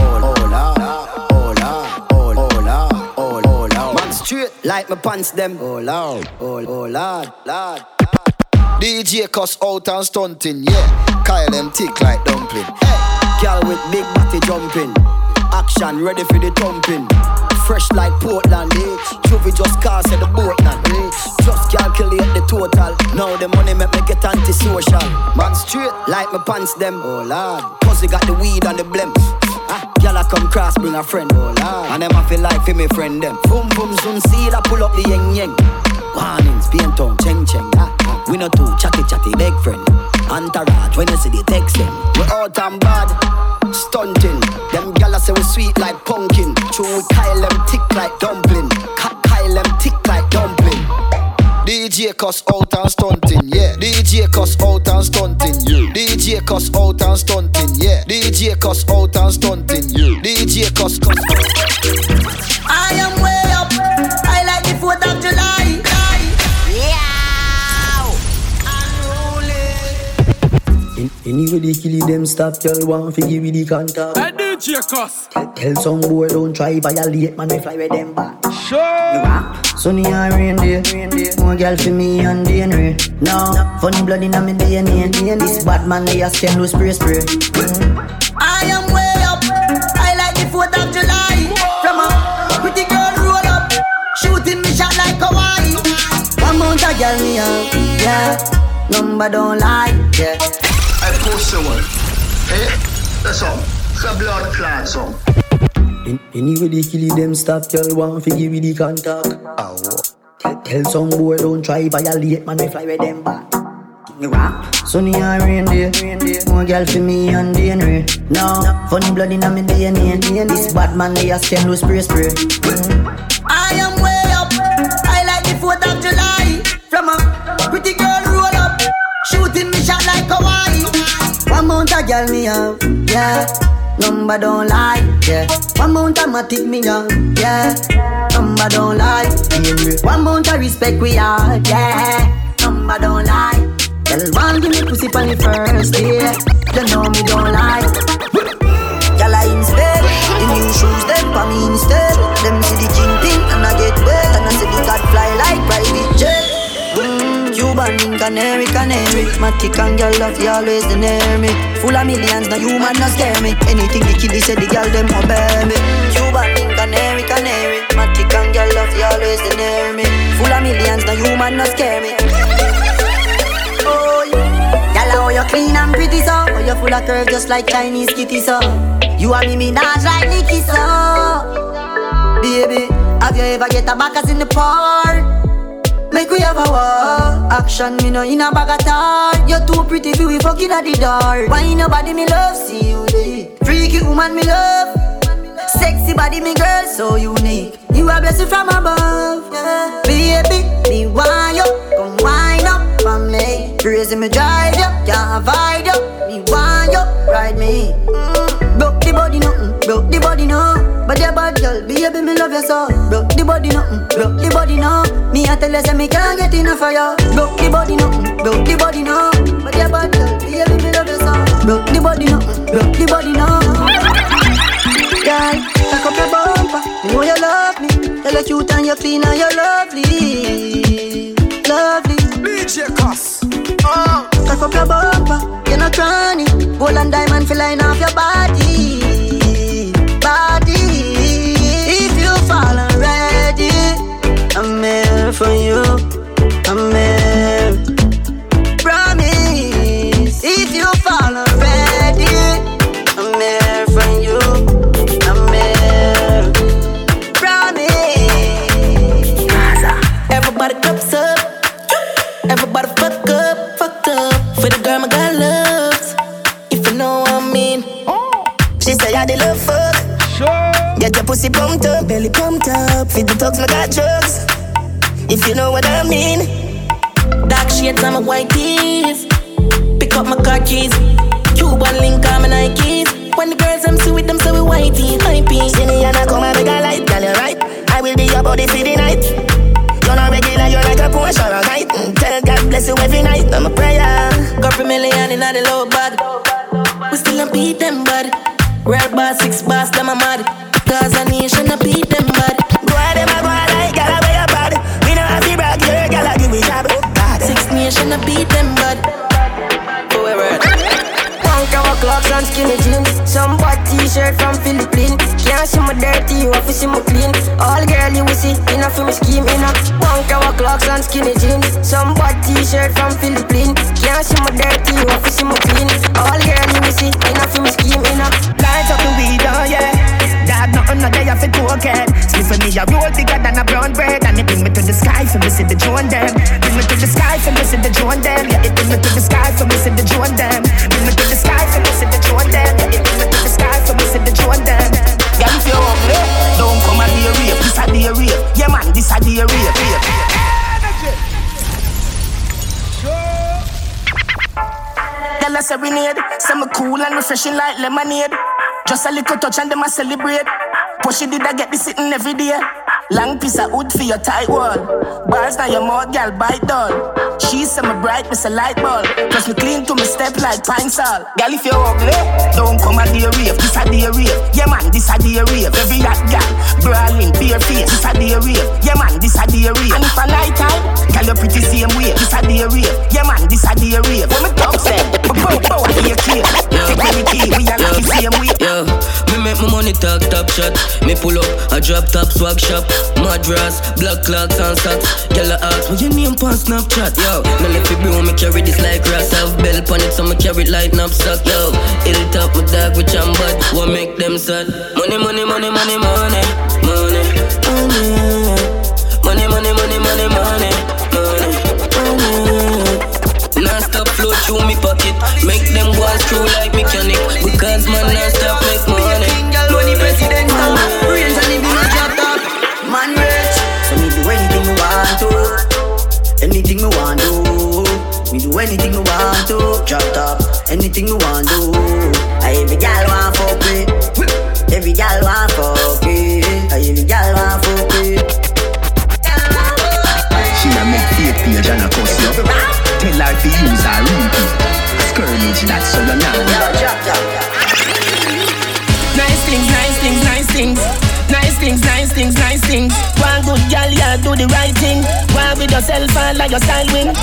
Straight like my pants them. Oh lord. Oh, oh lord. Lord. DJ CosS out and stunting, yeah. Kyle them tick like dumpling. Hey, girl with big body jumping. Action ready for the thumping. Fresh like Portland, eh? Juvie just cast at the boat land, eh? Just calculate the total. Now the money make me get antisocial. Man straight like my pants them. Oh lord, they got the weed and the blem. Ah, I come cross, bring a friend. Oh lord, and them I feel like for me friend them. Boom boom zoom, see that pull up the yeng yeng. Warnings, paint on, cheng cheng. Ah, ah. We no too chatty chatty, big friend. Entourage, when you see the text them. We out and bad, stunting. Them gyal say we sweet like pumpkin. True, we Kyle them tick like dumpling. Kyle them tick like dumpling. DJ CosS out and stunting, yeah. DJ CosS out and stunting, yeah. DJ CosS out and stunting, yeah. DJ CosS out and stunting, yeah. DJ CosS cuss. I am way up. I like the 4th anyway, they kill them stop, y'all want to give me the contact. DJ CosS. Tell some boy don't try violate, man, we fly with them back. Sure. Sunny and rain day, more girl for me and DNA. No, funny blood in me DNA. This bad man they a scam no spray spray. I am way up. I like the 4th of July. From a pretty girl roll up, shooting me shot like Hawaii. One mount a girl me up, yeah. Number don't lie, yeah. I post someone. Eh? That's all. It's a blood clot song. An- Anyway they kill them stop, girl want fi give me the contact. Tell, tell some boy don't try violate, man, we fly with them back. Sunny and rain day, more girl for me and DNA. No, funny blood in me DNA. This bad man they a scam no spray spray. I am way up. I like the 4th of July. From a One mount a girl me have, yeah. Number don't lie, yeah. One mount a matic me young, yeah. Number don't lie, yeah. One mount a respect we are, yeah. Number don't lie. Girl, one give me pussy on the first day. You know me don't lie. Girl, I instead The new shoes, them for me instead Them see the kingpin and I get wet And I see the god fly like private jet Cuban, canary, canary. Matic and girl love you always near me. Full of millions, no human no scare me. Anything the kiddie say the girl them obey me. Cuban, canary, canary. Matic and girl love you always near me. Full of millions, no human no scare me. Oh, yeah. You clean and pretty so. Oh, you full of curve just like Chinese kitty so. You and me, me not like Nicky so. Baby, have you ever get a backers in the park? Make we have a war. Action, me no in a bag of tar. You're too pretty for we fucking at the door. Why nobody me love, see you there? Freaky woman me love. Sexy body me girl, so unique. You are blessed from above, yeah. Baby, me want you. Come wind up for me. Crazy me drive you, can't avoid you Me want you, ride me. Mm. The body nothing, broke the body no. But your bad girl, baby me love you so. Broke the body nothing, broke the body no. Me I tell you say me can't get enough of you Broke the body nothing, broke the body no. But your bad girl, baby me love you so. Broke the body nothing, broke the body no. Girl, cock up your bumper, you know you love me. Tell you cute and you clean and you lovely. Lovely. DJ CosS. Oh, cock up your bumper, you're not cranny Gold and diamond feel line off your body pussy pumped up, belly pumped up. Feed the dogs, my got drugs. If you know what I mean. Dark shades on my white tees. Pick up my car keys. Cuban link on my Nikes. When the girls I'm see with them, so we whitey, hypey. See me and I come and make a light, girl, you right. I will be your body for the night. You're not regular, you're like a Porsche or a kite. Mm, Tell God bless you every night. I'm a prayer. Got a million in the low bag. We still don't beat them bad. Red bar, six bars, them a mad. Cause a nation a beat them bad. Go ahead, them a go ahead, like, gal, where you bad. We don't have to brag, your gal, I give me job. Six nation a beat them bad. Go where Punk our clocks and skinny jeans Some bad t-shirt from Philippines Can't see my dirty, you have to see my clean All girl you will see, enough for me scheme enough Punk our clocks and skinny jeans Some bad t-shirt from Philippines Can't see my dirty, you have to see my clean All girl you will see, enough for me scheme enough Light up the weed, oh yeah. Dog, nothing no day for token. Sniff for me a roll bigger than a brown bread, and it bring me to the sky for see the drone them. Bring me to the sky for see the drone them. Yeah, it bring me to the sky for see the drone them. Bring me to the sky for see the drone them. Yeah, it bring me to the sky for see the drone them. Yeah, if you're ugly, don't come and be a rape. This a be a rape. Yeah, man, this a be a rape. Girl, I serenade. Say me cool and refreshing like lemonade. Just a little touch and them a celebrate. Push she did I get this sitting every day. Long piece of wood for your tight wall. Bars now your mouth, gal, bite down. She say me bright, me say light bulb. Plus me clean to me step like pine salt. Gal, if you ugly, don't come a day rave. This a day rave. Yeah man, this a the rave. Every hot gal, brawling, bare face. This a day rave. Yeah man, this a the rave. And if a night time, gal, you pretty same way. This a the rave. Yeah man, this a the rave. When me talk say, bow bow, I hear clear. Take me key, we are the same way. Yeah, me make my money talk top shot. Me pull up, I drop top swag shop. Madras, black blood and sat. Girl, I ask what your name on Snapchat, yo. Now if you blue. me carry this like grass. Have bell on it, so me carry it like knapsack, yo. Hill top, my dog with chambat. What make them sad? Money, money, money, money, money, money, money. Money, money, money, money, money, money, money. Non-stop flow through me pocket. Make them go through like mechanic. Because man, non-stop make money. Money, president, Anything me want do. Me do anything me want to. Drop top, anything me want do. I every gal want fuck me. Every gal want fuck me. I every gal want fuck me. She a make fake page and a cuss you. Tell her to use her repeat. Skirmish that so you know. Nice things, nice things, nice things. Nice things, nice things, nice things. One good gal, yeah, do the right thing. One with yourself and like your style win.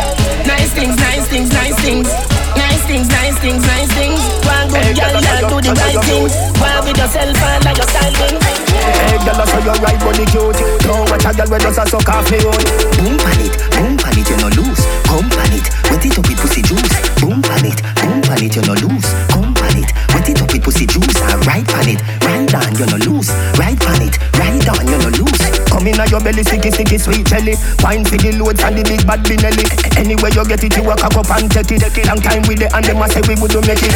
Nice things, nice things, nice things. Nice things, nice things, nice things. One good gal, yeah, do the right thing. One with yourself and like your style win. Hey, girl, I saw your right body cute. Don't watch a girl when just a suck off me own. Boom pan it, boom pan it, you no lose. Come pan it, wet it up with pussy juice. Boom pan it, boom pan it, you no lose. Come pan it, wet it up with pussy juice. And right pan it, right down, you no lose. Right pan it, right down, you no lose. Come in your belly, sticky, sticky, sweet jelly. Wine for the loads and the big bad binelli. Anywhere you get it, you walk up and take it. Long time with it, and them a say we would make it.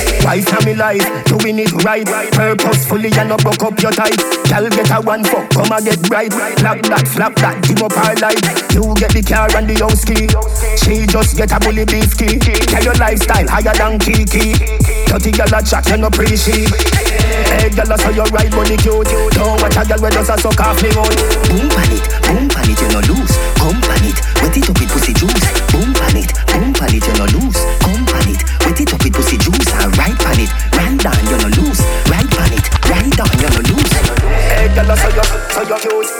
Me life, doing it right, purposefully and not broke up your tight. Girl get a one fuck, come and get right. Flap that, flap that, give up her life. You get the car and the house key. She just get a bully beef key. Tell your lifestyle higher than Kiki. Dirty girl a chat, you no appreciate. Hey girl, I saw your right body cute. Don't watch a girl when just a suck off me own. Boom pan it, boom pan it, you no lose. Come pan it, wet it up with pussy juice. Boom pan it, boom pan it, you no lose. Come pan it, wet it up with pussy juice. And right pan it, right down, you no lose. Right pan it, right down, you no lose. Hey girl, I saw your, saw your cute.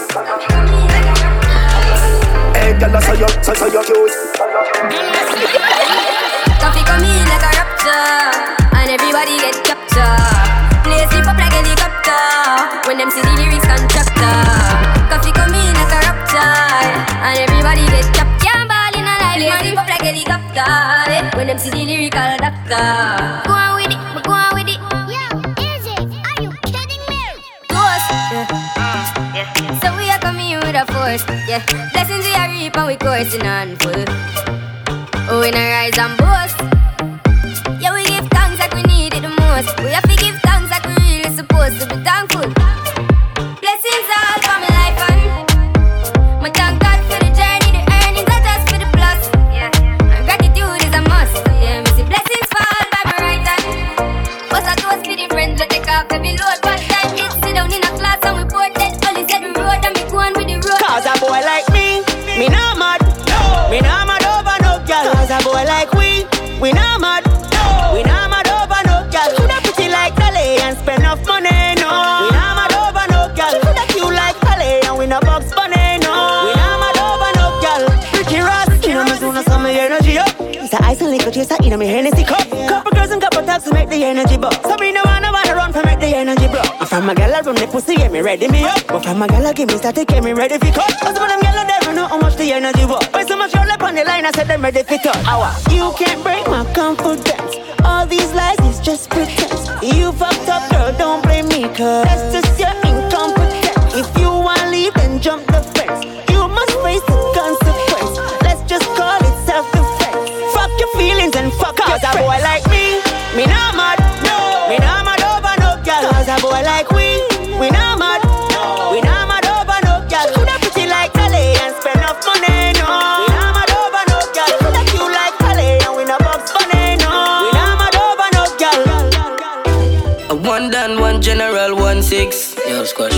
Hey girl, I saw your, saw, saw your cute. Koffee come in like a rapture, and everybody get captured. Play slip up like helicopter when them see the lyrics contractor. Koffee come in like a rapture, and everybody get captured. Can't ball in a life, play slip up like helicopter eh, when them see the lyrical doctor. Go on with it, go on with it. Yo, AJ, are you kidding me? Toast, yeah. So we are coming with a force, yeah. Blessings we are reap and we coursing on full. Oh, we not rise and boast. Chaser in me Hennessy cup. Couple girls and couple taps to make the energy buck. So me no wanna wanna run for make the energy block. I'm a gal I run the pussy, get me ready me up. But from a gal I give me static, get me ready for cut. Cause of them gal I never know how much the energy was. Why so much roll up on the line, I said them ready for touch. Hour. You can't break my confidence. All these lies is just pretense. You fucked up, girl, don't blame me, cause that's just your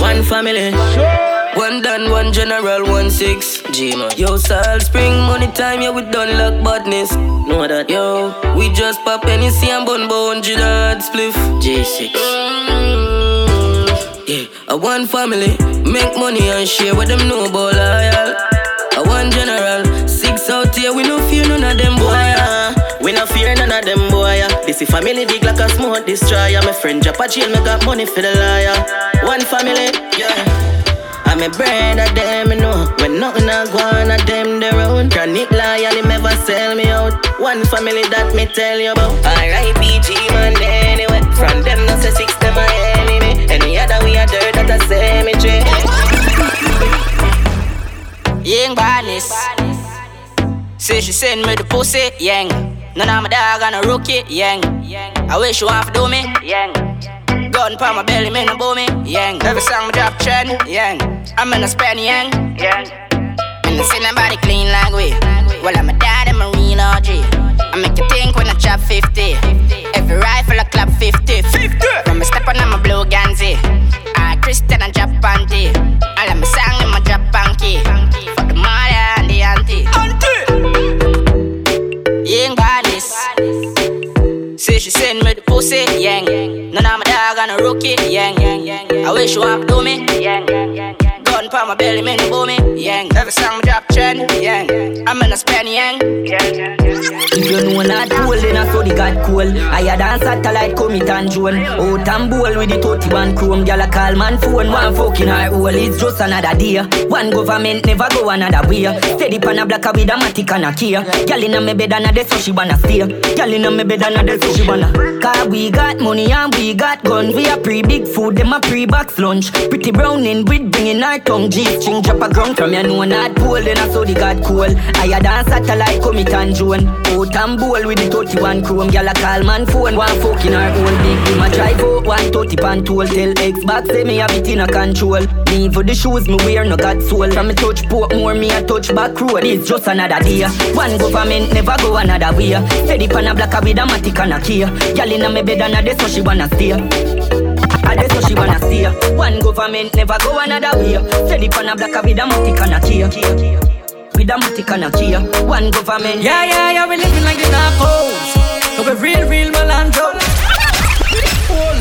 One family. One done, one general, one six. G. Yo, Salt Spring, money time, yeah, we done luck badness. Know that, yo. We just pop see and bun bone, G-Dad spliff. J6. Mm, yeah, a one family, make money and share with them no loyal. A one general, six out here, we no fear none of them boy. Uh, we no fear none of them boy. This is family big like a smoke destroyer. My friend drop a jail, me got money for the liar. One family, yeah. I'm a brand of them, you know. When nothing I go on, at them the road. Chronic loyal, never sell me out. One family that me tell you about. Alright, PG man, anyway. From them, not say six, them my enemy. Any other we are dirt at a cemetery. Young badness. Say she send me the pussy, yang. None of my dog on a rookie, yang. I wish you to do me, yang. Gun pa my belly, me no boom me, yang. Every song me drop trend, yang. I'm in a span, yang, yang. And I see nobody clean like we. Well, I'm a dad and Marine OG. I make you think when I chop 50. Every rifle I clap 50. 50. From a step on, I'm a blue Ganzi. I Christian and drop panty. All of my song in my panky. For the mother and the auntie. Auntie! Young badness. Say she send me the pussy, yang. None of my dog on a rookie, yang. I wish you want to do me, yang. Gun pa my belly, me no boom yang. Every song me drop trend, yang. I'm in a span, yang. If you know not cool, then I saw the God cool. I had dance satellite, come it and join. Out and bowl with the 31 chrome. Girl, I call man phone, one fucking her hole. It's just another day. One government never go another way. Steady pan a black with a matic and a key. Girl in a me bed and a so she wanna stay. Girl in a me bed and a so she wanna. Cause we got money and we got guns. We a pre big food, them a pre box lunch. Pretty brown in with bringing our tongue. G string drop a ground from you know not cool. Then I saw the God cool. I had dance satellite, come it and join. Out and bowl with the 31 chrome. Girl a call man phone, one fucking her own big. Him a drive out, one 30 pan tool. Tell Xbox say me have it in a control. Me for the shoes me wear, no got soul. From me touch port more, me a touch back road. It's just another day. One government never go another way. Steady pan a black with a matic and a key. Girl in a me bed and a so she wanna stay. A dey so she wanna stay. One government never go another way. Steady pan a black with a matic and a key. With a matic and a key. One government. Yeah, yeah, yeah, we living like the narcos. Cause we real, real Malandro. Oh,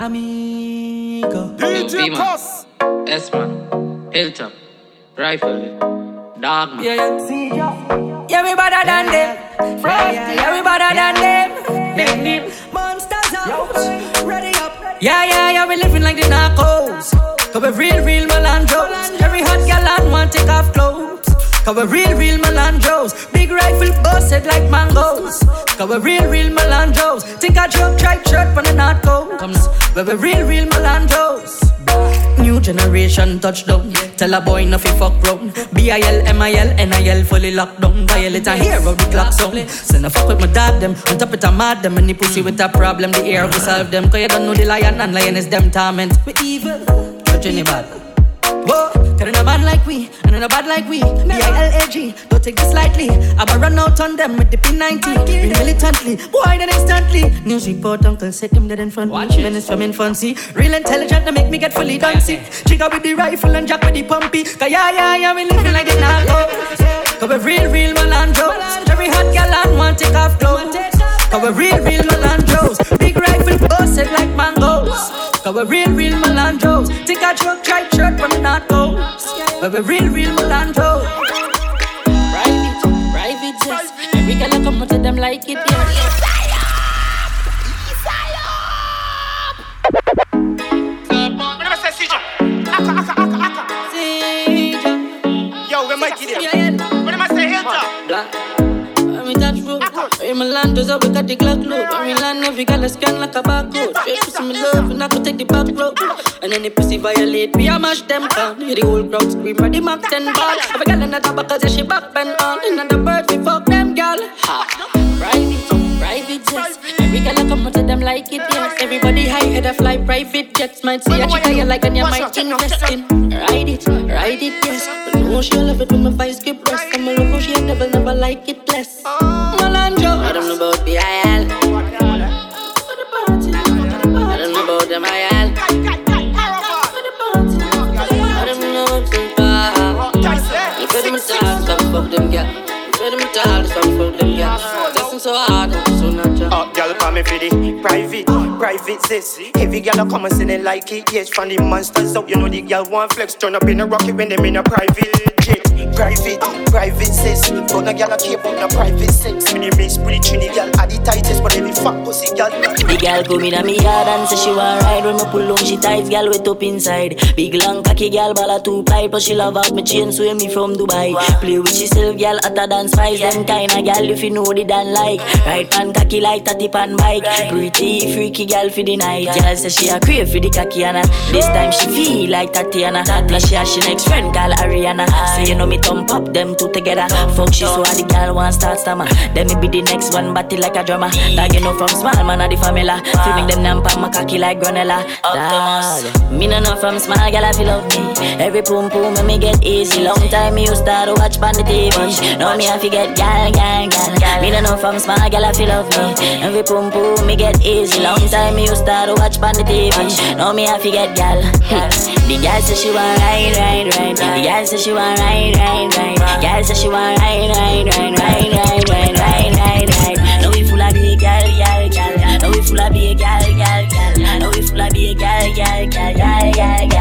Amigo. DJ CosS. S man. Hilltop. Rifle. Dog man. Yeah, yeah. Yeah, we better than them. Yeah, we better than them. Monsters out. Ready up. Yeah, yeah, yeah, we living like the narcos. Cause we real, real Malandros. Every hot gal and want take off clothes. Cause we real, real Malandros. Big rifle busted like mangoes. Cause we real, real Malandros. Think I drop tripe shirt from the North Coast. But we real, real Malandros. New generation touchdown. Tell a boy no fi fuck round. B-I-L, M-I-L, N-I-L fully locked down. Violate a hero, the clock sound. Send a fuck with my dad them. On top it a mad them. Any pussy with a problem, the air will solve them. Cause you don't know the lion and lion is them torment. We evil. Touch anybody. Whoa, cause a man like we, and a bad like we. B-I-L-A-G, don't take this lightly. I'ma run out on them with the P90. Been militantly, boy, then instantly. News report, uncle said him dead in front. Watch Menace from infancy. Real intelligent, to make me get fully dancy. Chica with the rifle and jack with the pumpy. Cause yeah, yeah, yeah, we living like the narcos. Cause we real, real Malandros. Every hot gal and want take off clothes. Cause we real, real Malandros. Big rifle busted like mangoes. Cause we real, real Malandros. Think I drug tripe shirt from the North. But we're real, real Malandros. Private, private jets. Every girl I come to them like it, yeah. My land does up, we got the Glock load. When we land, every girl is scan like a barcode. Straight pussy me love, and I could take the back road. And then the pussy violate, we a mash them down. Hear the whole crowd scream, ready Mac 10 ball. Every girl in the top, cause she back bend on. And the birds, we fuck them, girl. Ha. Private, private jets. Every girl I come out of them like it, yes. Everybody high head, I fly private jets. Might see a chick you like and you might invest in. Ride it, ride it, yes. But no, she love it when my vice get rest. I'm a local, she never, never like it less. Malandro, I don't know about the IL. I don't know about them IL. I don't know about them IL. If I'm a star, fuck them so hard, so natural. Up, girl, call me for the private, private sis. Every girl I come and say they like it. Yes, from the monsters out, you know the girl want flex. Turn up in a rocket when them in a private. Private, private sis. Don't a girl a keep on a private sex. Me the miss pretty trini girl, are the tightest, but every fuck pussy girl. The girl come in a me yard and say she want ride When me pull on. She tight, girl wet up inside. Big long cocky girl, ball a two pipe But she love out me chain, sway me from Dubai. Play with she self, girl, hotter than spice. Them kinda girl, if you know the dan like. Ride pan cocky like tatty pan bike. Pretty, freaky girl for the night. Girl say she a crave for the cocky and This time she feel like Tatiana. Now she has she next friend call Ariana. So you know me thump up them two together. Fuck she so the girl want start stammer. Then me be the next one, batty like a drummer. Dog you know from small man of the family Feeling them nampa my cocky like granola. Dog Me no know from small girl if you love me. Every poom poom me me get easy. Long time me used to watch on the TV Now me have to get gal gal gal. Me no know from small girl if you love me. Every poom poom me get easy. Long time me used to watch on the TV Now me have to get gal The girl say she want ride ride ride The girl say she want ride ride ride Girl say she want ride ride ride ride ride ride ride ride ride Now we full of big gal gal gal Now we full of big gal gal gal Now we full of big gal gal gal gal gal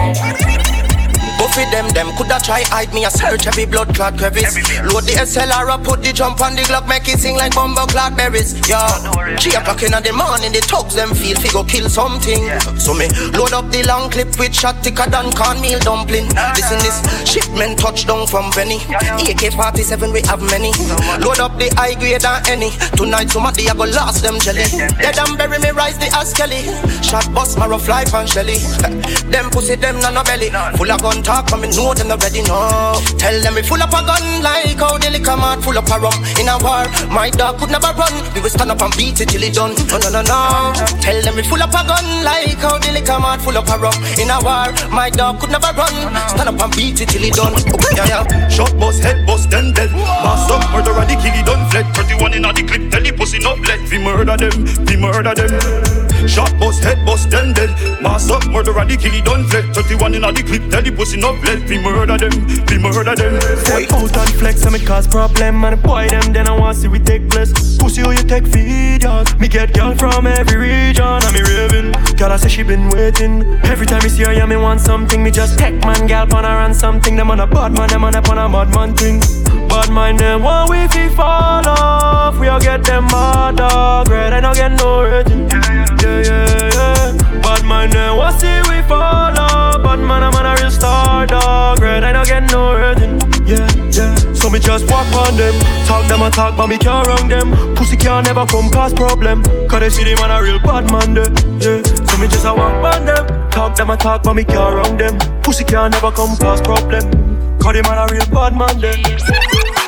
Buffy them, them coulda try hide me. I search every blood clot crevice. Load the SLR, I put the jump on the Glock, make it sing like bumbo clot berries. Yeah, three o'clock in the morning, the thugs them feel fi go kill something. So me load up the long clip with shot thicker than cornmeal dumpling. Listen this shipment touchdown from Benny. AK-47 we have many. Load up the high grade and any. Tonight somebody I go lost them jelly. Dead and bury me rise the ass Kelly. Shot bust my rough life and Shelly. them pussy them no no belly. Full of gun talk, but me know them already know. Tell them we full up a gun like how the liquor mart full up a rum. In a war, my dog could never run. We will stand up and beat it till it done. No, no, no, no. Tell them we full up a gun like how the liquor mart full up a rum. In a war, my dog could never run. Stand up and beat it till it done. Yeah, yeah. Shot bust, head bust, then dead. Mass up, murder and the killie done fled. 31 in a the clip, tell the pussy not let. We murder them, we murder them. Shot bust, head bust, then dead. Mass up, murder and the killie done fled. 31 in a the clip, tell the pussy not let. We murder them, we murder them. Step out and flex and me cause problem. And boy them then I want see we take place. Pussy who you take videos Me get girl from every region. And me raving. Girl I say she been waiting. Every time me see her yeah me want something. Me just take man girl pon her and something. Them on a bad man them on a pon a bad man thing Bad mind them want we fall off. We all get them mad dog Red I no get no rating Yeah yeah yeah. Bad mind them want see we fall off. Bad man I'm on a real star dog Red I no get no rating Yeah yeah. So me just walk on them. Talk them a talk but me can't wrong them. Pussy can't never come cause problem. Cause they see them on a real bad man there Yeah. So me just a walk on them. Talk them a talk but me can't wrong them. Pussy can't never come cause problem Cause them on a real bad man there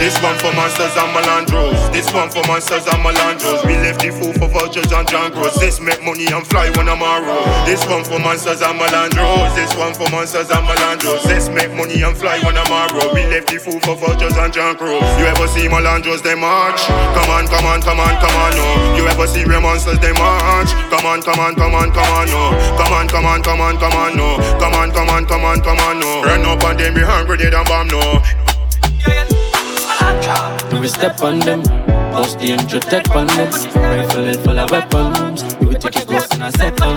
This one for monsters and malandros. This one for monsters and malandros. We left the fool for vultures and jangros. This make money and fly when I'm on. This one for monsters and malandros. This one for monsters and malandros. This make money and fly when I'm on. We left the fool for vultures and jangros. You ever see malandros they march? Come on, come on, come on, come on, no. You ever see real monsters they march? Come on, come on, come on, come on, no. Come on, come on, come on, come on, no. Come on, come on, come on, come on, no. Run up and then behind grenade and bomb, no. We will step on them, post the intro tech on them. Rifle it full of weapons. We will take it close in a second.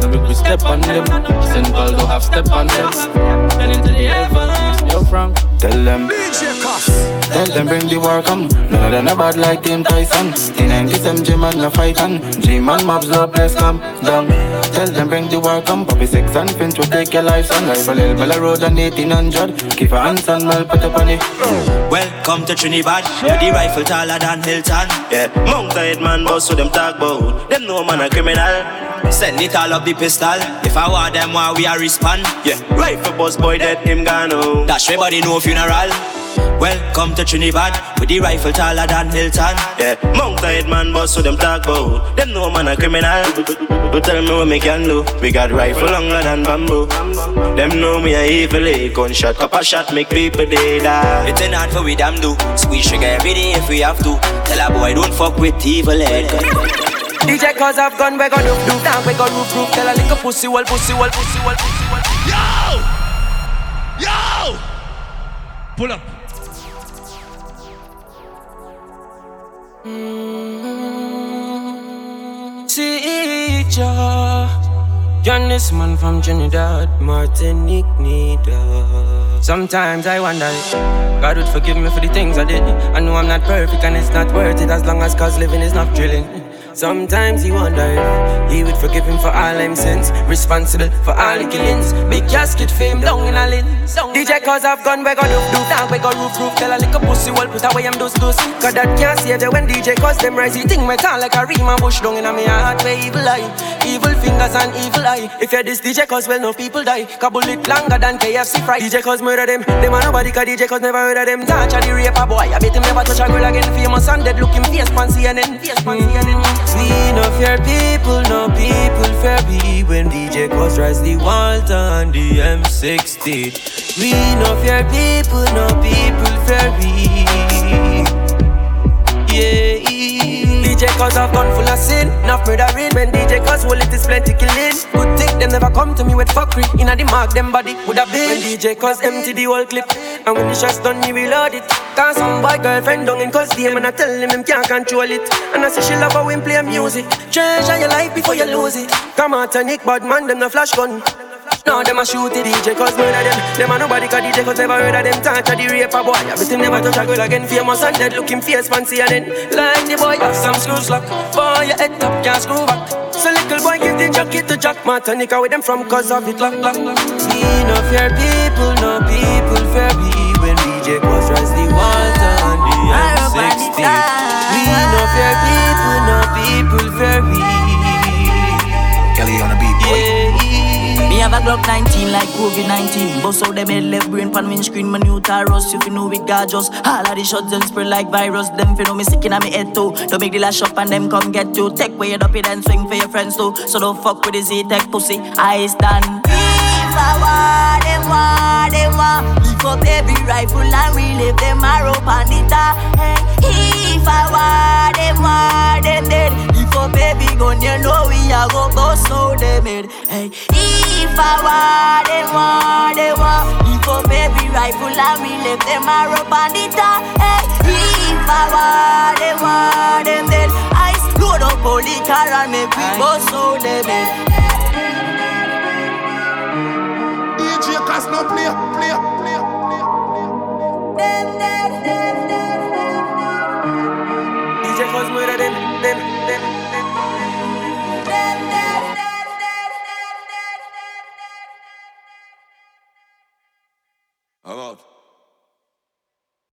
Then we will step on them. Send Baldo have step on them. Then into the heavens. Yo, Frank. Tell them, tell them bring the war come. None of them a bad like Tim Tyson. T97 G man no fight on. G man mobs up, let's come down. Tell them bring the war come. Poppy six and Finch will take your life son. Rifle El Bella Road and 1800. Keep a hands on mal put up on it. Welcome to Trinidad, where the rifle taller than Hilton. Yeah, Mount man boss so them talk about. Them no man a criminal. Send it all up the pistol. If I want them, why we a respond? Yeah, rifle boss boy dead him gone. Dash everybody know funeral. Welcome to Trinidad, with the rifle taller than Hilton. Yeah, Mount head man boss so them talk about. Them no man a criminal. But tell me what me can do. We got rifle longer than bamboo. Them know me a evil eh? Gunshot, couple shot make people dead. ah. It's an art for we damn do. Squeeze sugar every day if we have to. Tell a boy don't fuck with evil head. DJ CosS I've gun, we gon' do do down, we gon' roof roof. Tell a little pussy, well, pussy, well, pussy, well, pussy, well. Yo! Pull up. Teacher, John man from Trinidad, Martinique, Nida. Sometimes I wonder, God would forgive me for the things I did. I know I'm not perfect and it's not worth it as long as cause living is not drilling. Sometimes he wonder if he would forgive him for all him sins. Responsible for all the killings. Big casket fame down in a lin. DJ CosS I've gone, we got doof doof. Now we got roof roof. Tell a little pussy wall put away I'm dose dose. Cause that can't save you when DJ CosS them rise. He think my tongue like a ream and bush down in a me heart where evil eye. Evil fingers and evil eye. If you're this DJ CosS well no people die. Couple it longer than KFC fry. DJ CosS murder them. Them are nobody cause DJ CosS never heard of them. Touch a the raper boy. I bet him never touch a girl again. Famous and dead looking face pan CNN. Face pan CNN. We no fear people, no people fear we When DJ CosS rise the Walter and the M60 We no fear people, no people fear we. Yeah. DJ CosS have gun full of sin Enough murdering. When DJ CosS hold it is plenty killing. Good thing them never come to me with fuckery. Inna the mark them body would have been. When DJ CosS empty the whole clip And when the shots done me reload it. Cause some boy girlfriend down in cause them And I tell him him can't control it. And I say she love how him play music. Treasure your life before you lose it. Come out and Nick bad man them no flash gun now them a shoot the DJ CosS murder them Them a nobody cause DJ CosS never heard of them Touch a the raper boy. Everything never touch a girl again Famous and dead looking face fancy and then Like the boy. Have some screws lock Boy your head up can't screw back. So little boy give the jockey to Jack Martin with them from cause of it lock lock lock. We no fear people, no people fear we When DJ CosS rise the Walter on the M60 We no fear people, no people fear we Kelly on have a Glock 19 like COVID-19 Bust out them head left brain pan windscreen. My new Taurus, if you know it gorgeous All of the shots them spread like virus. Them fi know me sick inna me head too. Don't make the last shop and them come get you. Take way it up it and swing for your friends too. So don't fuck with the Z-Tech pussy. I stand. If I want them, want them, want. Lift up every rifle and relive them arrow top hey. If I want them, want them dead Lift up every gun, you know we a go bust out them head hey. If I want them, want them, want Lift up every rifle and relive them arrow on the top hey. If I want them, want them dead I load up all the car and make we bust out them head DJ CosS no play, play, play, play. DJ CosS murder them, them, them, them. I'm out.